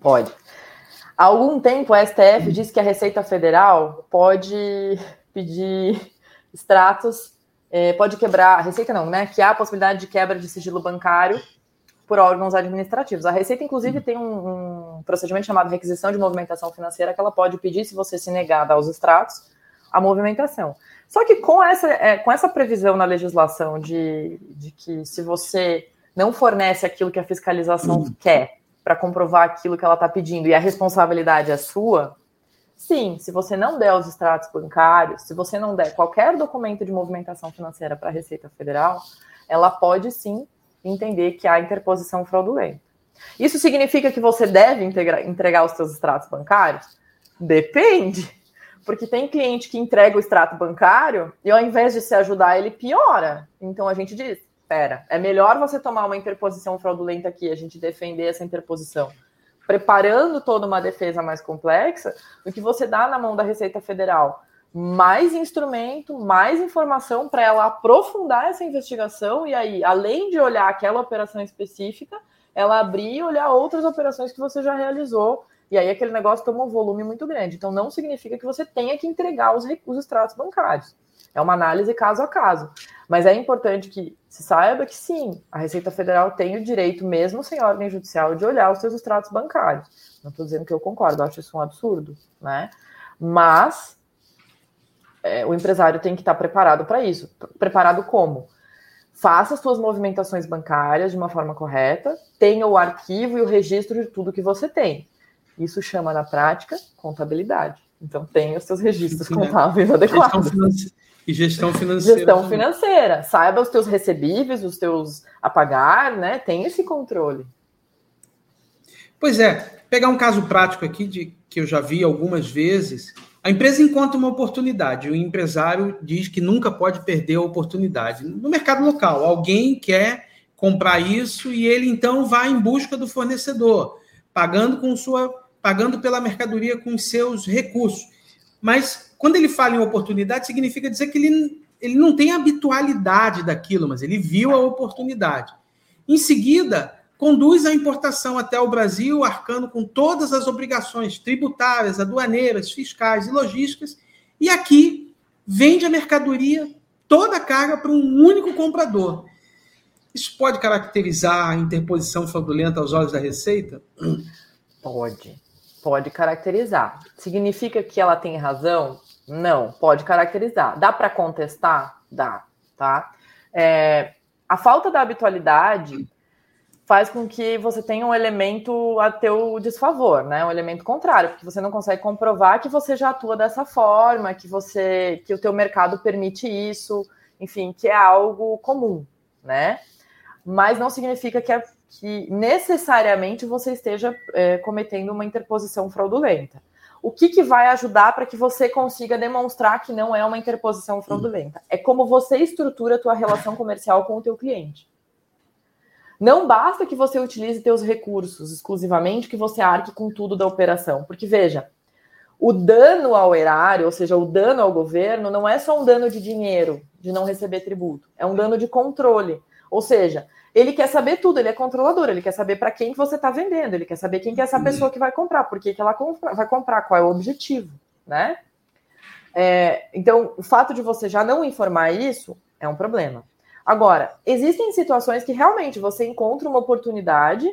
Pode. Há algum tempo, a STF disse que a Receita Federal pode pedir extratos, é, pode quebrar, a Receita não, né? Que há a possibilidade de quebra de sigilo bancário por órgãos administrativos. A Receita, inclusive, tem um, um procedimento chamado requisição de movimentação financeira que ela pode pedir se você se negar a dar os extratos a movimentação. Só que com essa, é, com essa previsão na legislação de, de que se você não fornece aquilo que a fiscalização uhum. quer para comprovar aquilo que ela está pedindo e a responsabilidade é sua, sim, se você não der os extratos bancários, se você não der qualquer documento de movimentação financeira para a Receita Federal, ela pode sim entender que há interposição fraudulenta. Isso significa que você deve entregar os seus extratos bancários? Depende. Porque tem cliente que entrega o extrato bancário e ao invés de se ajudar, ele piora. Então a gente diz: espera, é melhor você tomar uma interposição fraudulenta aqui, a gente defender essa interposição, preparando toda uma defesa mais complexa, do que você dar na mão da Receita Federal mais instrumento, mais informação para ela aprofundar essa investigação e aí, além de olhar aquela operação específica, ela abrir e olhar outras operações que você já realizou e aí aquele negócio toma um volume muito grande. Então não significa que você tenha que entregar os, os extratos bancários. É uma análise caso a caso. Mas é importante que se saiba que sim, a Receita Federal tem o direito, mesmo sem ordem judicial, de olhar os seus extratos bancários. Não estou dizendo que eu concordo, eu acho isso um absurdo, né? Mas é, o empresário tem que estar preparado para isso. Preparado como? Faça as suas movimentações bancárias de uma forma correta, tenha o arquivo e o registro de tudo que você tem. Isso chama na prática contabilidade. Então tem os seus registros contábeis adequados. E gestão financeira. Gestão financeira. Saiba os teus recebíveis, os teus a pagar, né? Tem esse controle. Pois é. Pegar um caso prático aqui de que eu já vi algumas vezes. A empresa encontra uma oportunidade. O empresário diz que nunca pode perder a oportunidade. No mercado local, alguém quer comprar isso e ele então vai em busca do fornecedor, pagando com sua pagando pela mercadoria com seus recursos. Mas quando ele fala em oportunidade, significa dizer que ele, ele não tem habitualidade daquilo, mas ele viu a oportunidade. Em seguida, conduz a importação até o Brasil, arcando com todas as obrigações tributárias, aduaneiras, fiscais e logísticas, e aqui vende a mercadoria, toda a carga para um único comprador. Isso pode caracterizar a interposição fraudulenta aos olhos da Receita? Pode. Pode caracterizar. Significa que ela tem razão? Não. Pode caracterizar. Dá para contestar? Dá. Tá? É, a falta da habitualidade faz com que você tenha um elemento a teu desfavor, né? Um elemento contrário, porque você não consegue comprovar que você já atua dessa forma, que você, que o teu mercado permite isso, enfim, que é algo comum, né? Mas não significa que, é, que necessariamente você esteja é, cometendo uma interposição fraudulenta. O que, que vai ajudar para que você consiga demonstrar que não é uma interposição fraudulenta? É como você estrutura a tua relação comercial com o teu cliente. Não basta que você utilize seus recursos exclusivamente, que você arque com tudo da operação. Porque, veja, o dano ao erário, ou seja, o dano ao governo, não é só um dano de dinheiro, de não receber tributo, é um dano de controle. Ou seja, ele quer saber tudo, ele é controlador, ele quer saber para quem que você está vendendo, ele quer saber quem que é essa pessoa que vai comprar, por que, que ela compra, vai comprar, qual é o objetivo, né? É, então, o fato de você já não informar isso é um problema. Agora, existem situações que realmente você encontra uma oportunidade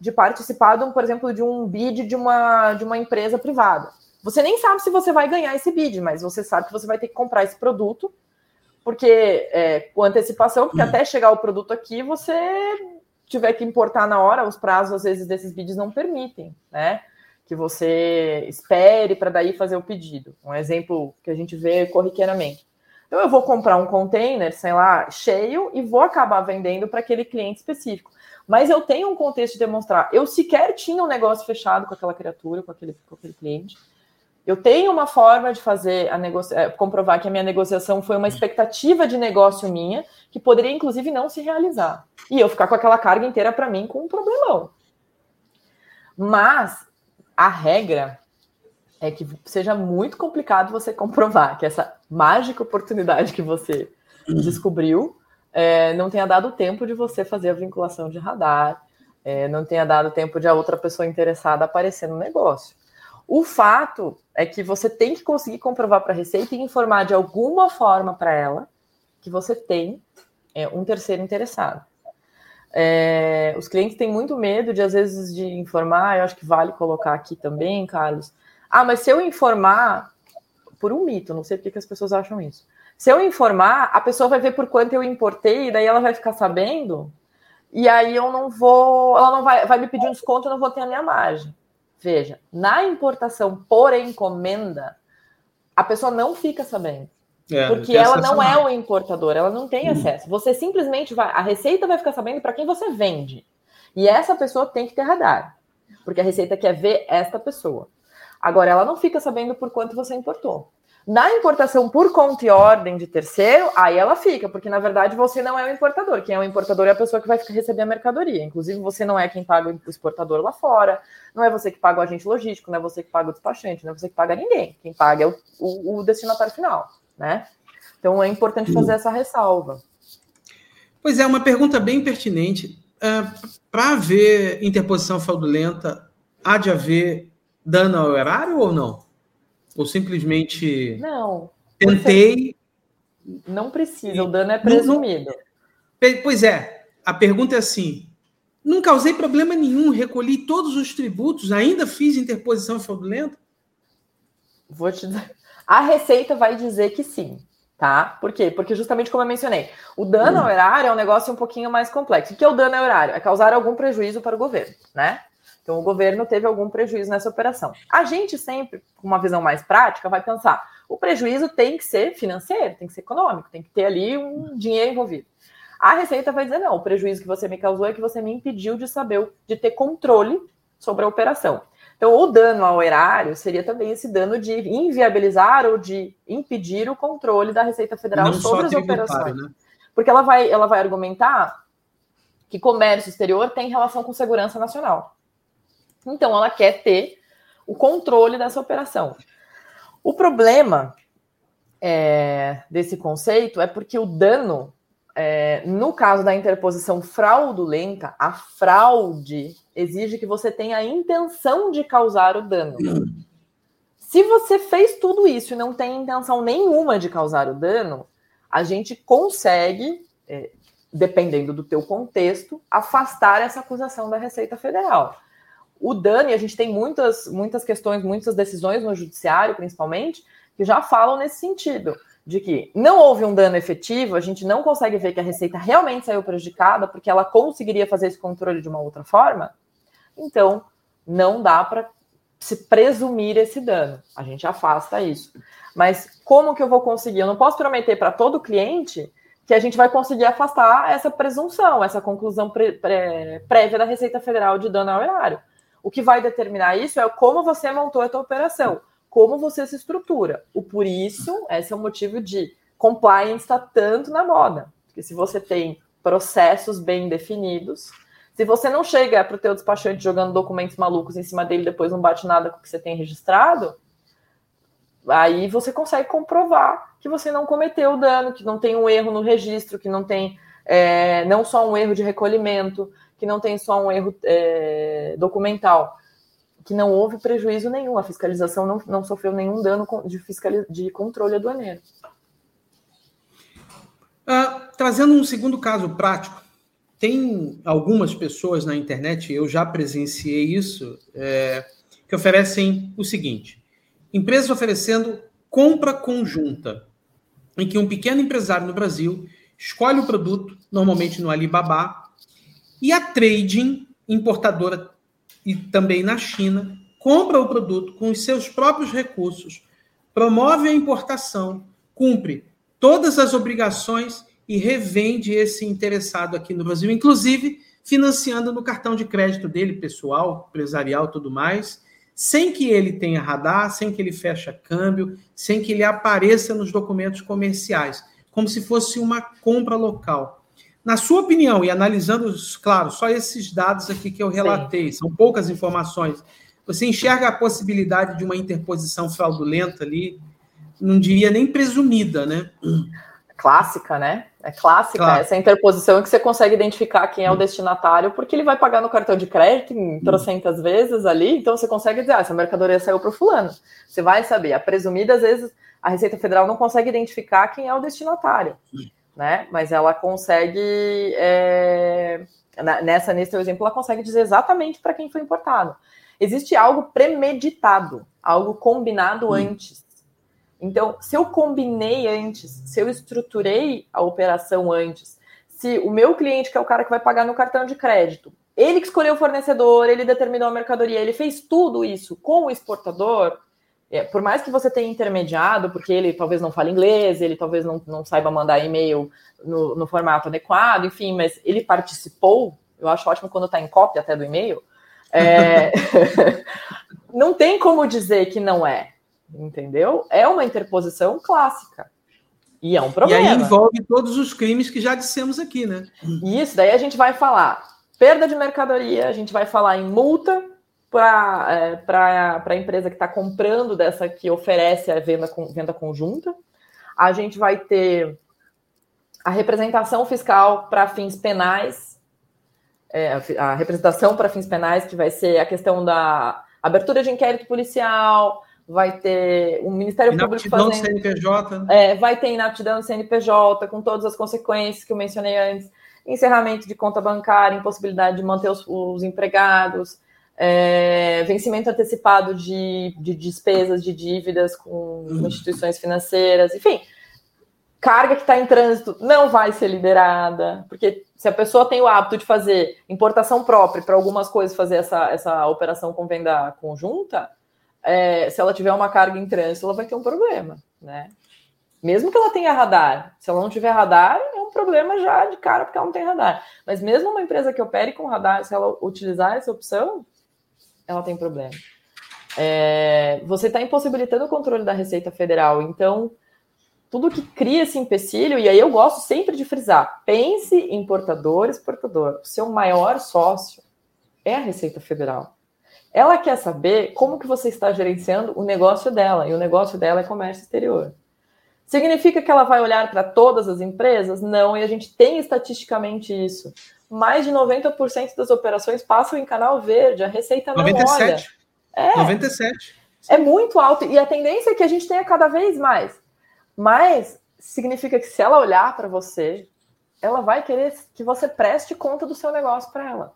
de participar, de, por exemplo, de um bid de uma, de uma empresa privada. Você nem sabe se você vai ganhar esse bid, mas você sabe que você vai ter que comprar esse produto, porque é, com antecipação, porque até chegar o produto aqui, você tiver que importar na hora, os prazos, às vezes, desses bids não permitem, né? Que você espere para daí fazer o pedido. Um exemplo que a gente vê corriqueiramente. Então eu vou comprar um container, sei lá, cheio e vou acabar vendendo para aquele cliente específico. Mas eu tenho um contexto de demonstrar. Eu sequer tinha um negócio fechado com aquela criatura, com aquele, com aquele cliente. Eu tenho uma forma de fazer a negocia... Eh, comprovar que a minha negociação foi uma expectativa de negócio minha, que poderia, inclusive, não se realizar. E eu ficar com aquela carga inteira para mim com um problemão. Mas a regra é que seja muito complicado você comprovar que essa mágica oportunidade que você descobriu é, não tenha dado tempo de você fazer a vinculação de radar, é, não tenha dado tempo de a outra pessoa interessada aparecer no negócio. O fato é que você tem que conseguir comprovar para a Receita e informar de alguma forma para ela que você tem é, um terceiro interessado. É, os clientes têm muito medo de, às vezes, de informar, eu acho que vale colocar aqui também, Carlos, ah, mas se eu informar, por um mito, não sei porque que as pessoas acham isso. Se eu informar, a pessoa vai ver por quanto eu importei, e daí ela vai ficar sabendo, e aí eu não vou, ela não vai, vai me pedir um desconto, eu não vou ter a minha margem. Veja, na importação por encomenda, a pessoa não fica sabendo. É, porque ela não é o importador, ela não tem hum. acesso. Você simplesmente vai. A receita vai ficar sabendo para quem você vende. E essa pessoa tem que ter radar. Porque a receita quer ver esta pessoa. Agora, ela não fica sabendo por quanto você importou. Na importação por conta e ordem de terceiro, aí ela fica, porque na verdade você não é o importador. Quem é o importador é a pessoa que vai receber a mercadoria. Inclusive, você não é quem paga o exportador lá fora, não é você que paga o agente logístico, não é você que paga o despachante, não é você que paga ninguém. Quem paga é o, o, o destinatário final, né? Então é importante fazer essa ressalva. Pois é, uma pergunta bem pertinente. Uh, é, Para haver interposição fraudulenta, há de haver dano ao erário ou não? Ou simplesmente. Não. Tentei. Não precisa, o dano é presumido. Pois é, a pergunta é assim: não causei problema nenhum, recolhi todos os tributos, ainda fiz interposição fraudulenta? Vou te dizer. A Receita vai dizer que sim, tá? Por quê? Porque justamente como eu mencionei, o dano hum. ao erário é um negócio um pouquinho mais complexo. O que é o dano ao erário? É causar algum prejuízo para o governo, né? Então, o governo teve algum prejuízo nessa operação. A gente sempre, com uma visão mais prática, vai pensar: o prejuízo tem que ser financeiro, tem que ser econômico, tem que ter ali um dinheiro envolvido. A Receita vai dizer: não, o prejuízo que você me causou é que você me impediu de saber, de ter controle sobre a operação. Então, o dano ao erário seria também esse dano de inviabilizar ou de impedir o controle da Receita Federal Não sobre as operações. Né? Porque ela vai, ela vai argumentar que comércio exterior tem relação com segurança nacional. Então, ela quer ter o controle dessa operação. O problema é, desse conceito é porque o dano, é, no caso da interposição fraudulenta, a fraude exige que você tenha a intenção de causar o dano. Se você fez tudo isso e não tem intenção nenhuma de causar o dano, a gente consegue, é, dependendo do teu contexto, afastar essa acusação da Receita Federal. O dano, e a gente tem muitas, muitas questões, muitas decisões no judiciário, principalmente, que já falam nesse sentido, de que não houve um dano efetivo, a gente não consegue ver que a Receita realmente saiu prejudicada, porque ela conseguiria fazer esse controle de uma outra forma, então não dá para se presumir esse dano. A gente afasta isso. Mas como que eu vou conseguir? Eu não posso prometer para todo cliente que a gente vai conseguir afastar essa presunção, essa conclusão pré, pré, prévia da Receita Federal de dano ao erário. O que vai determinar isso é como você montou a tua operação, como você se estrutura. O por isso, esse é o motivo de compliance está tanto na moda. Porque se você tem processos bem definidos, se você não chega para o teu despachante jogando documentos malucos em cima dele, depois não bate nada com o que você tem registrado, aí você consegue comprovar que você não cometeu dano, que não tem um erro no registro, que não tem é, não só um erro de recolhimento, que não tem só um erro é, documental, que não houve prejuízo nenhum, a fiscalização não, não sofreu nenhum dano de, de controle aduaneiro. Uh, trazendo um segundo caso prático, tem algumas pessoas na internet, eu já presenciei isso, é, que oferecem o seguinte: empresas oferecendo compra conjunta, em que um pequeno empresário no Brasil escolhe o produto, normalmente no Alibaba, e a trading, importadora e também na China, compra o produto com os seus próprios recursos, promove a importação, cumpre todas as obrigações e revende esse interessado aqui no Brasil, inclusive financiando no cartão de crédito dele, pessoal, empresarial, tudo mais, sem que ele tenha radar, sem que ele feche câmbio, sem que ele apareça nos documentos comerciais, como se fosse uma compra local. Na sua opinião, e analisando, claro, só esses dados aqui que eu relatei, Sim. são poucas informações, você enxerga a possibilidade de uma interposição fraudulenta ali, não diria nem presumida, né? Clássica, né? É clássica claro. essa interposição que você consegue identificar quem é o destinatário, porque ele vai pagar no cartão de crédito em trocentas vezes ali, então você consegue dizer, ah, essa mercadoria saiu para o fulano. Você vai saber. A presumida, às vezes, a Receita Federal não consegue identificar quem é o destinatário, né? Mas ela consegue, é... nessa, nesse teu exemplo, ela consegue dizer exatamente para quem foi importado. Existe algo premeditado, algo combinado antes. Então, se eu combinei antes, se eu estruturei a operação antes, se o meu cliente, que é o cara que vai pagar no cartão de crédito, ele que escolheu o fornecedor, ele determinou a mercadoria, ele fez tudo isso com o exportador, é, por mais que você tenha intermediado, porque ele talvez não fale inglês, ele talvez não, não saiba mandar e-mail no, no formato adequado, enfim, mas ele participou, eu acho ótimo quando está em cópia até do e-mail, é, não tem como dizer que não é entendeu? É uma interposição clássica. E é um problema. E aí envolve todos os crimes que já dissemos aqui, né? Isso, daí a gente vai falar perda de mercadoria, a gente vai falar em multa para é, a empresa que está comprando dessa que oferece a venda, venda conjunta. A gente vai ter a representação fiscal para fins penais, é, a representação para fins penais, que vai ser a questão da abertura de inquérito policial, vai ter o Ministério Público fazendo... CNPJ. É, vai ter inaptidão do CNPJ, com todas as consequências que eu mencionei antes, encerramento de conta bancária, impossibilidade de manter os, os empregados, é, vencimento antecipado de, de, despesas, de dívidas com uhum. instituições financeiras, enfim, carga que está em trânsito não vai ser liberada, porque se a pessoa tem o hábito de fazer importação própria para algumas coisas, fazer essa, essa operação com venda conjunta, é, se ela tiver uma carga em trânsito, ela vai ter um problema, né? Mesmo que ela tenha radar, se ela não tiver radar, é um problema já de cara porque ela não tem radar. Mas mesmo uma empresa que opere com radar, se ela utilizar essa opção, ela tem problema. É, você está impossibilitando o controle da Receita Federal, então tudo que cria esse empecilho, e aí eu gosto sempre de frisar: pense em importador, exportador. O seu maior sócio é a Receita Federal. Ela quer saber como que você está gerenciando o negócio dela, e o negócio dela é comércio exterior. Significa que ela vai olhar para todas as empresas? Não, e a gente tem estatisticamente isso. Mais de 90% das operações passam em canal verde, a receita não 97. olha. É. 97. É muito alto e a tendência é que a gente tenha cada vez mais. Mas significa que se ela olhar para você, ela vai querer que você preste conta do seu negócio para ela.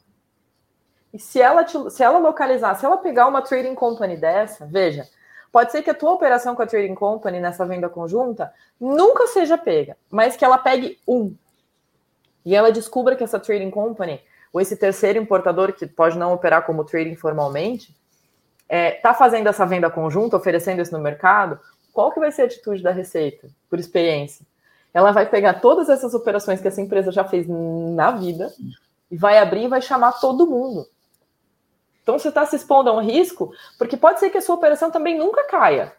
E se ela, te, se ela localizar, se ela pegar uma trading company dessa, veja, pode ser que a tua operação com a trading company nessa venda conjunta nunca seja pega, mas que ela pegue um. E ela descubra que essa trading company, ou esse terceiro importador que pode não operar como trading formalmente, está é, tá fazendo essa venda conjunta, oferecendo isso no mercado, qual que vai ser a atitude da Receita, por experiência? Ela vai pegar todas essas operações que essa empresa já fez na vida e vai abrir e vai chamar todo mundo. Então você está se expondo a um risco, porque pode ser que a sua operação também nunca caia.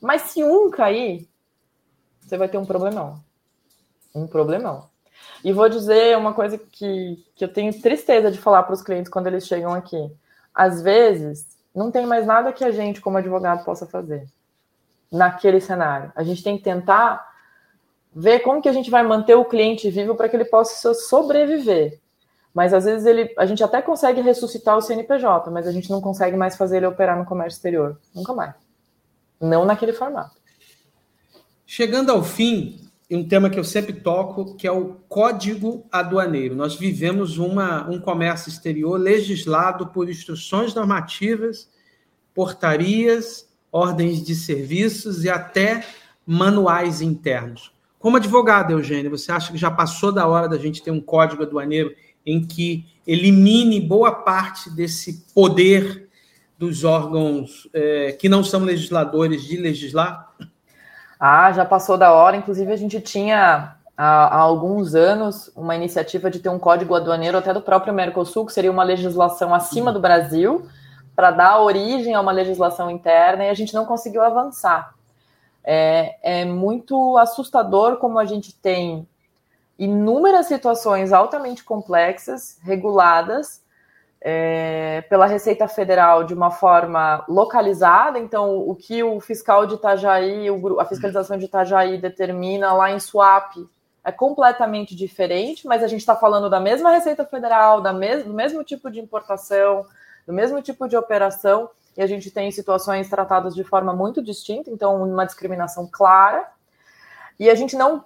Mas se um cair, você vai ter um problemão. Um problemão. E vou dizer uma coisa que, que eu tenho tristeza de falar para os clientes quando eles chegam aqui. Às vezes, não tem mais nada que a gente, como advogado, possa fazer naquele cenário. A gente tem que tentar ver como que a gente vai manter o cliente vivo para que ele possa sobreviver. Mas às vezes ele, a gente até consegue ressuscitar o CNPJ, mas a gente não consegue mais fazer ele operar no comércio exterior. Nunca mais. Não naquele formato. Chegando ao fim, um tema que eu sempre toco, que é o código aduaneiro. Nós vivemos uma, um comércio exterior legislado por instruções normativas, portarias, ordens de serviços e até manuais internos. Como advogado, Eugênio, você acha que já passou da hora da gente ter um código aduaneiro em que elimine boa parte desse poder dos órgãos é, que não são legisladores de legislar? Ah, já passou da hora. Inclusive, a gente tinha há, há, alguns anos uma iniciativa de ter um código aduaneiro até do próprio Mercosul, que seria uma legislação acima do Brasil, para dar origem a uma legislação interna, e a gente não conseguiu avançar. É, é muito assustador como a gente tem inúmeras situações altamente complexas, reguladas é, pela Receita Federal de uma forma localizada. Então, o que o fiscal de Itajaí, o, a fiscalização de Itajaí determina lá em SWAP é completamente diferente, mas a gente está falando da mesma Receita Federal, da mes do mesmo tipo de importação, do mesmo tipo de operação, e a gente tem situações tratadas de forma muito distinta, então, uma discriminação clara. E a gente não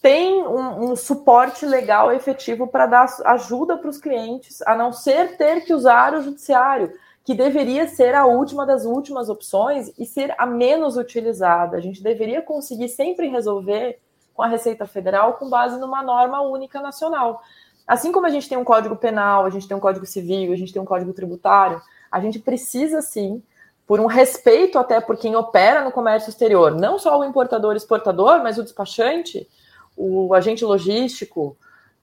tem um, um suporte legal efetivo para dar ajuda para os clientes, a não ser ter que usar o judiciário, que deveria ser a última das últimas opções e ser a menos utilizada. A gente deveria conseguir sempre resolver com a Receita Federal com base numa norma única nacional. Assim como a gente tem um código penal, a gente tem um código civil, a gente tem um código tributário, a gente precisa sim, por um respeito até por quem opera no comércio exterior, não só o importador e exportador, mas o despachante, o agente logístico,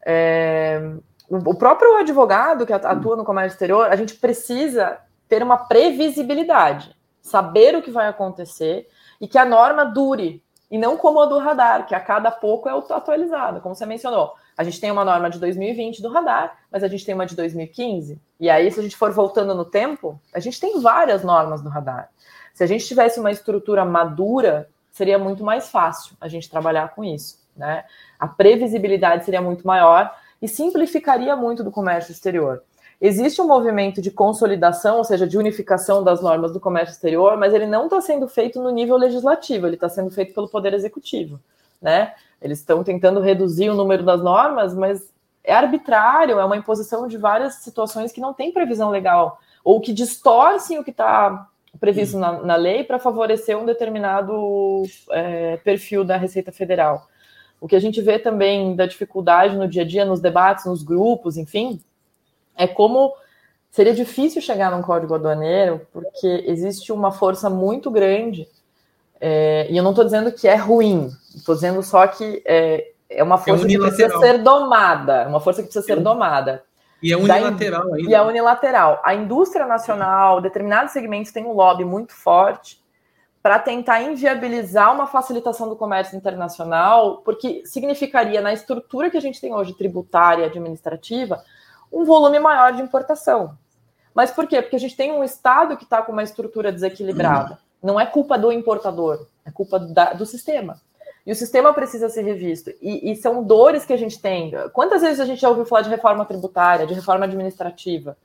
é, o próprio advogado que atua no comércio exterior, a gente precisa ter uma previsibilidade, saber o que vai acontecer e que a norma dure, e não como a do radar, que a cada pouco é atualizada, como você mencionou. A gente tem uma norma de 2020 do radar, mas a gente tem uma de 2015. E aí, se a gente for voltando no tempo, a gente tem várias normas do radar. Se a gente tivesse uma estrutura madura, seria muito mais fácil a gente trabalhar com isso né? A previsibilidade seria muito maior e simplificaria muito do comércio exterior. Existe um movimento de consolidação, ou seja, de unificação das normas do comércio exterior, mas ele não está sendo feito no nível legislativo, ele está sendo feito pelo Poder Executivo, né? Eles estão tentando reduzir o número das normas, mas é arbitrário, é uma imposição de várias situações que não tem previsão legal, ou que distorcem o que está previsto na, na lei para favorecer um determinado é, perfil da Receita Federal. O que a gente vê também da dificuldade no dia a dia, nos debates, nos grupos, enfim, é como seria difícil chegar num código aduaneiro, porque existe uma força muito grande, é, e eu não estou dizendo que é ruim, estou dizendo só que é, é uma força é que precisa ser domada, uma força que precisa ser domada. E é unilateral ainda. E é unilateral. A indústria nacional, determinados segmentos têm um lobby muito forte, para tentar inviabilizar uma facilitação do comércio internacional, porque significaria, na estrutura que a gente tem hoje, tributária e administrativa, um volume maior de importação. Mas por quê? Porque a gente tem um Estado que está com uma estrutura desequilibrada. Não é culpa do importador, é culpa da, do sistema. E o sistema precisa ser revisto. E, e, são dores que a gente tem. Quantas vezes a gente já ouviu falar de reforma tributária, de reforma administrativa?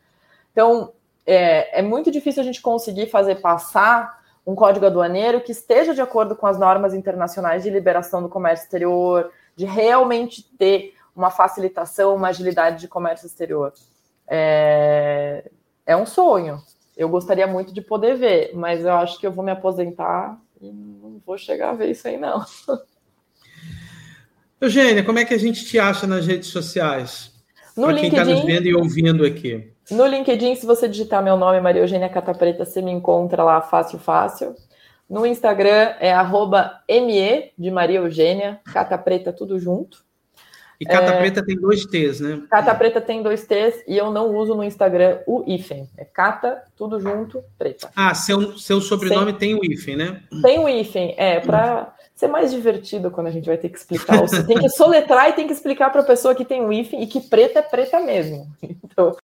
Então, é, é muito difícil a gente conseguir fazer passar um código aduaneiro que esteja de acordo com as normas internacionais de liberação do comércio exterior, de realmente ter uma facilitação, uma agilidade de comércio exterior. É, é um sonho. Eu gostaria muito de poder ver, mas eu acho que eu vou me aposentar e não vou chegar a ver isso aí, não. Eugênia, como é que a gente te acha nas redes sociais? No Para quem está nos vendo e ouvindo aqui. No LinkedIn, se você digitar meu nome, Maria Eugênia Catapreta, você me encontra lá fácil, fácil. No Instagram é arroba ME de Maria Eugênia, Catapreta, tudo junto. E Cata é... Preta tem dois T's, né? Cata Preta tem dois T's e eu não uso no Instagram o hífen. É Cata, tudo junto, preta. Ah, seu, seu sobrenome Sem... tem o hífen, né? Tem o hífen, é, para ser mais divertido quando a gente vai ter que explicar. Você tem que soletrar e tem que explicar para a pessoa que tem o hífen e que preta é preta mesmo. Então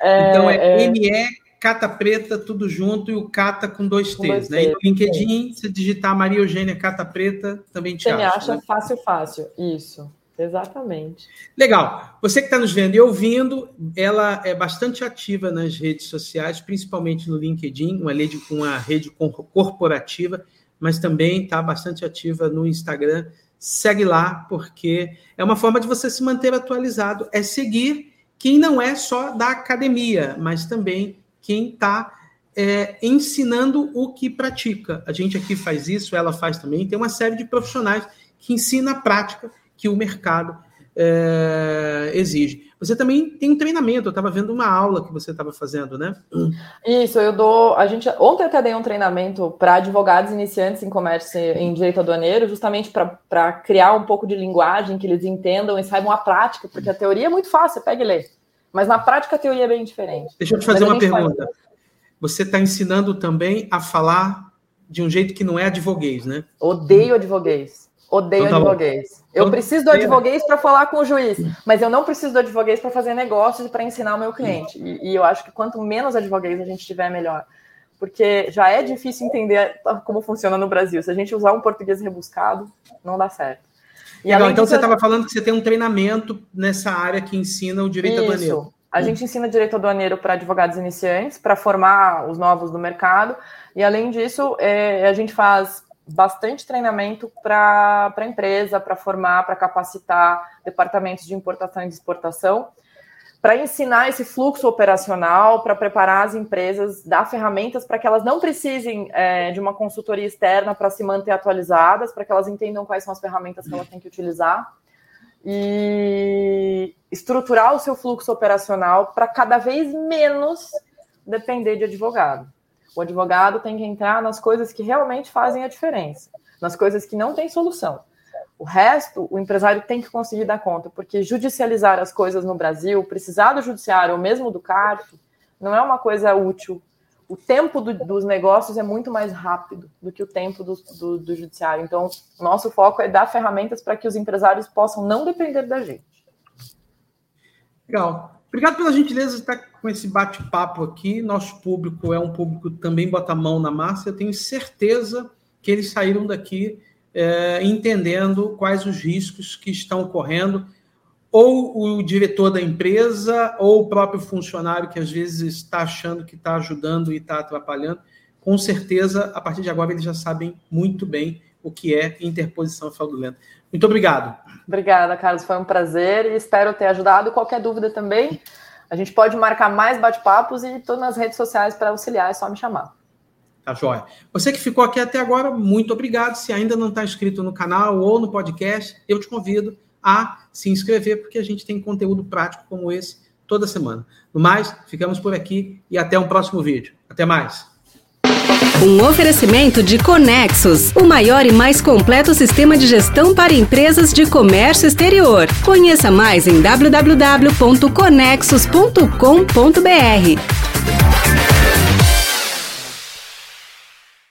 é, então é, é... ME Cata Preta, tudo junto, e o Cata com dois T's, dois né? E no LinkedIn, se digitar Maria Eugênia Cata Preta, também te Você acha. Você me acha né? fácil, fácil. Isso. Exatamente. Legal. Você que está nos vendo e ouvindo, ela é bastante ativa nas redes sociais, principalmente no LinkedIn, uma rede, uma rede corporativa, mas também está bastante ativa no Instagram. Segue lá, porque é uma forma de você se manter atualizado. É seguir quem não é só da academia, mas também quem está é, ensinando o que pratica. A gente aqui faz isso, ela faz também. Tem uma série de profissionais que ensina a prática que o mercado é, exige. Você também tem um treinamento, eu estava vendo uma aula que você estava fazendo, né? Isso, eu dou. A gente ontem até dei um treinamento para advogados iniciantes em comércio em direito aduaneiro, justamente para criar um pouco de linguagem que eles entendam e saibam a prática, porque a teoria é muito fácil, pega e lê. Mas na prática a teoria é bem diferente. Deixa eu te fazer uma pergunta. Faz... Você está ensinando também a falar de um jeito que não é advoguês, né? Odeio advoguês. Odeio então, tá advoguês. Eu preciso do advoguês para falar com o juiz, mas eu não preciso do advoguês para fazer negócios e para ensinar o meu cliente. E, e, eu acho que quanto menos advoguês a gente tiver, melhor. Porque já é difícil entender como funciona no Brasil. Se a gente usar um português rebuscado, não dá certo. Legal, então você estava falando que você tem um treinamento nessa área que ensina o direito Isso. aduaneiro. A gente ensina direito aduaneiro para advogados iniciantes, para formar os novos do mercado. E além disso, é, a gente faz bastante treinamento para a empresa, para formar, para capacitar departamentos de importação e de exportação, para ensinar esse fluxo operacional, para preparar as empresas, dar ferramentas para que elas não precisem é, de uma consultoria externa para se manter atualizadas, para que elas entendam quais são as ferramentas que elas têm que utilizar e estruturar o seu fluxo operacional para cada vez menos depender de advogado. O advogado tem que entrar nas coisas que realmente fazem a diferença, nas coisas que não têm solução. O resto, o empresário tem que conseguir dar conta, porque judicializar as coisas no Brasil, precisar do judiciário ou mesmo do CARF, não é uma coisa útil. O tempo do, dos negócios é muito mais rápido do que o tempo do, do, do judiciário. Então, nosso foco é dar ferramentas para que os empresários possam não depender da gente. Legal. Obrigado pela gentileza de estar com esse bate-papo aqui. Nosso público é um público que também bota a mão na massa. Eu tenho certeza que eles saíram daqui é, entendendo quais os riscos que estão correndo, ou o diretor da empresa, ou o próprio funcionário que às vezes está achando que está ajudando e está atrapalhando. Com certeza, a partir de agora, eles já sabem muito bem o que é interposição fraudulenta. Muito obrigado. Obrigada, Carlos. Foi um prazer e espero ter ajudado. Qualquer dúvida também, a gente pode marcar mais bate-papos e estou nas redes sociais para auxiliar, é só me chamar. Tá joia. Você que ficou aqui até agora, muito obrigado. Se ainda não está inscrito no canal ou no podcast, eu te convido a se inscrever, porque a gente tem conteúdo prático como esse toda semana. No mais, ficamos por aqui e até um próximo vídeo. Até mais. Um oferecimento de Conexos, o maior e mais completo sistema de gestão para empresas de comércio exterior. Conheça mais em www.conexos.com.br.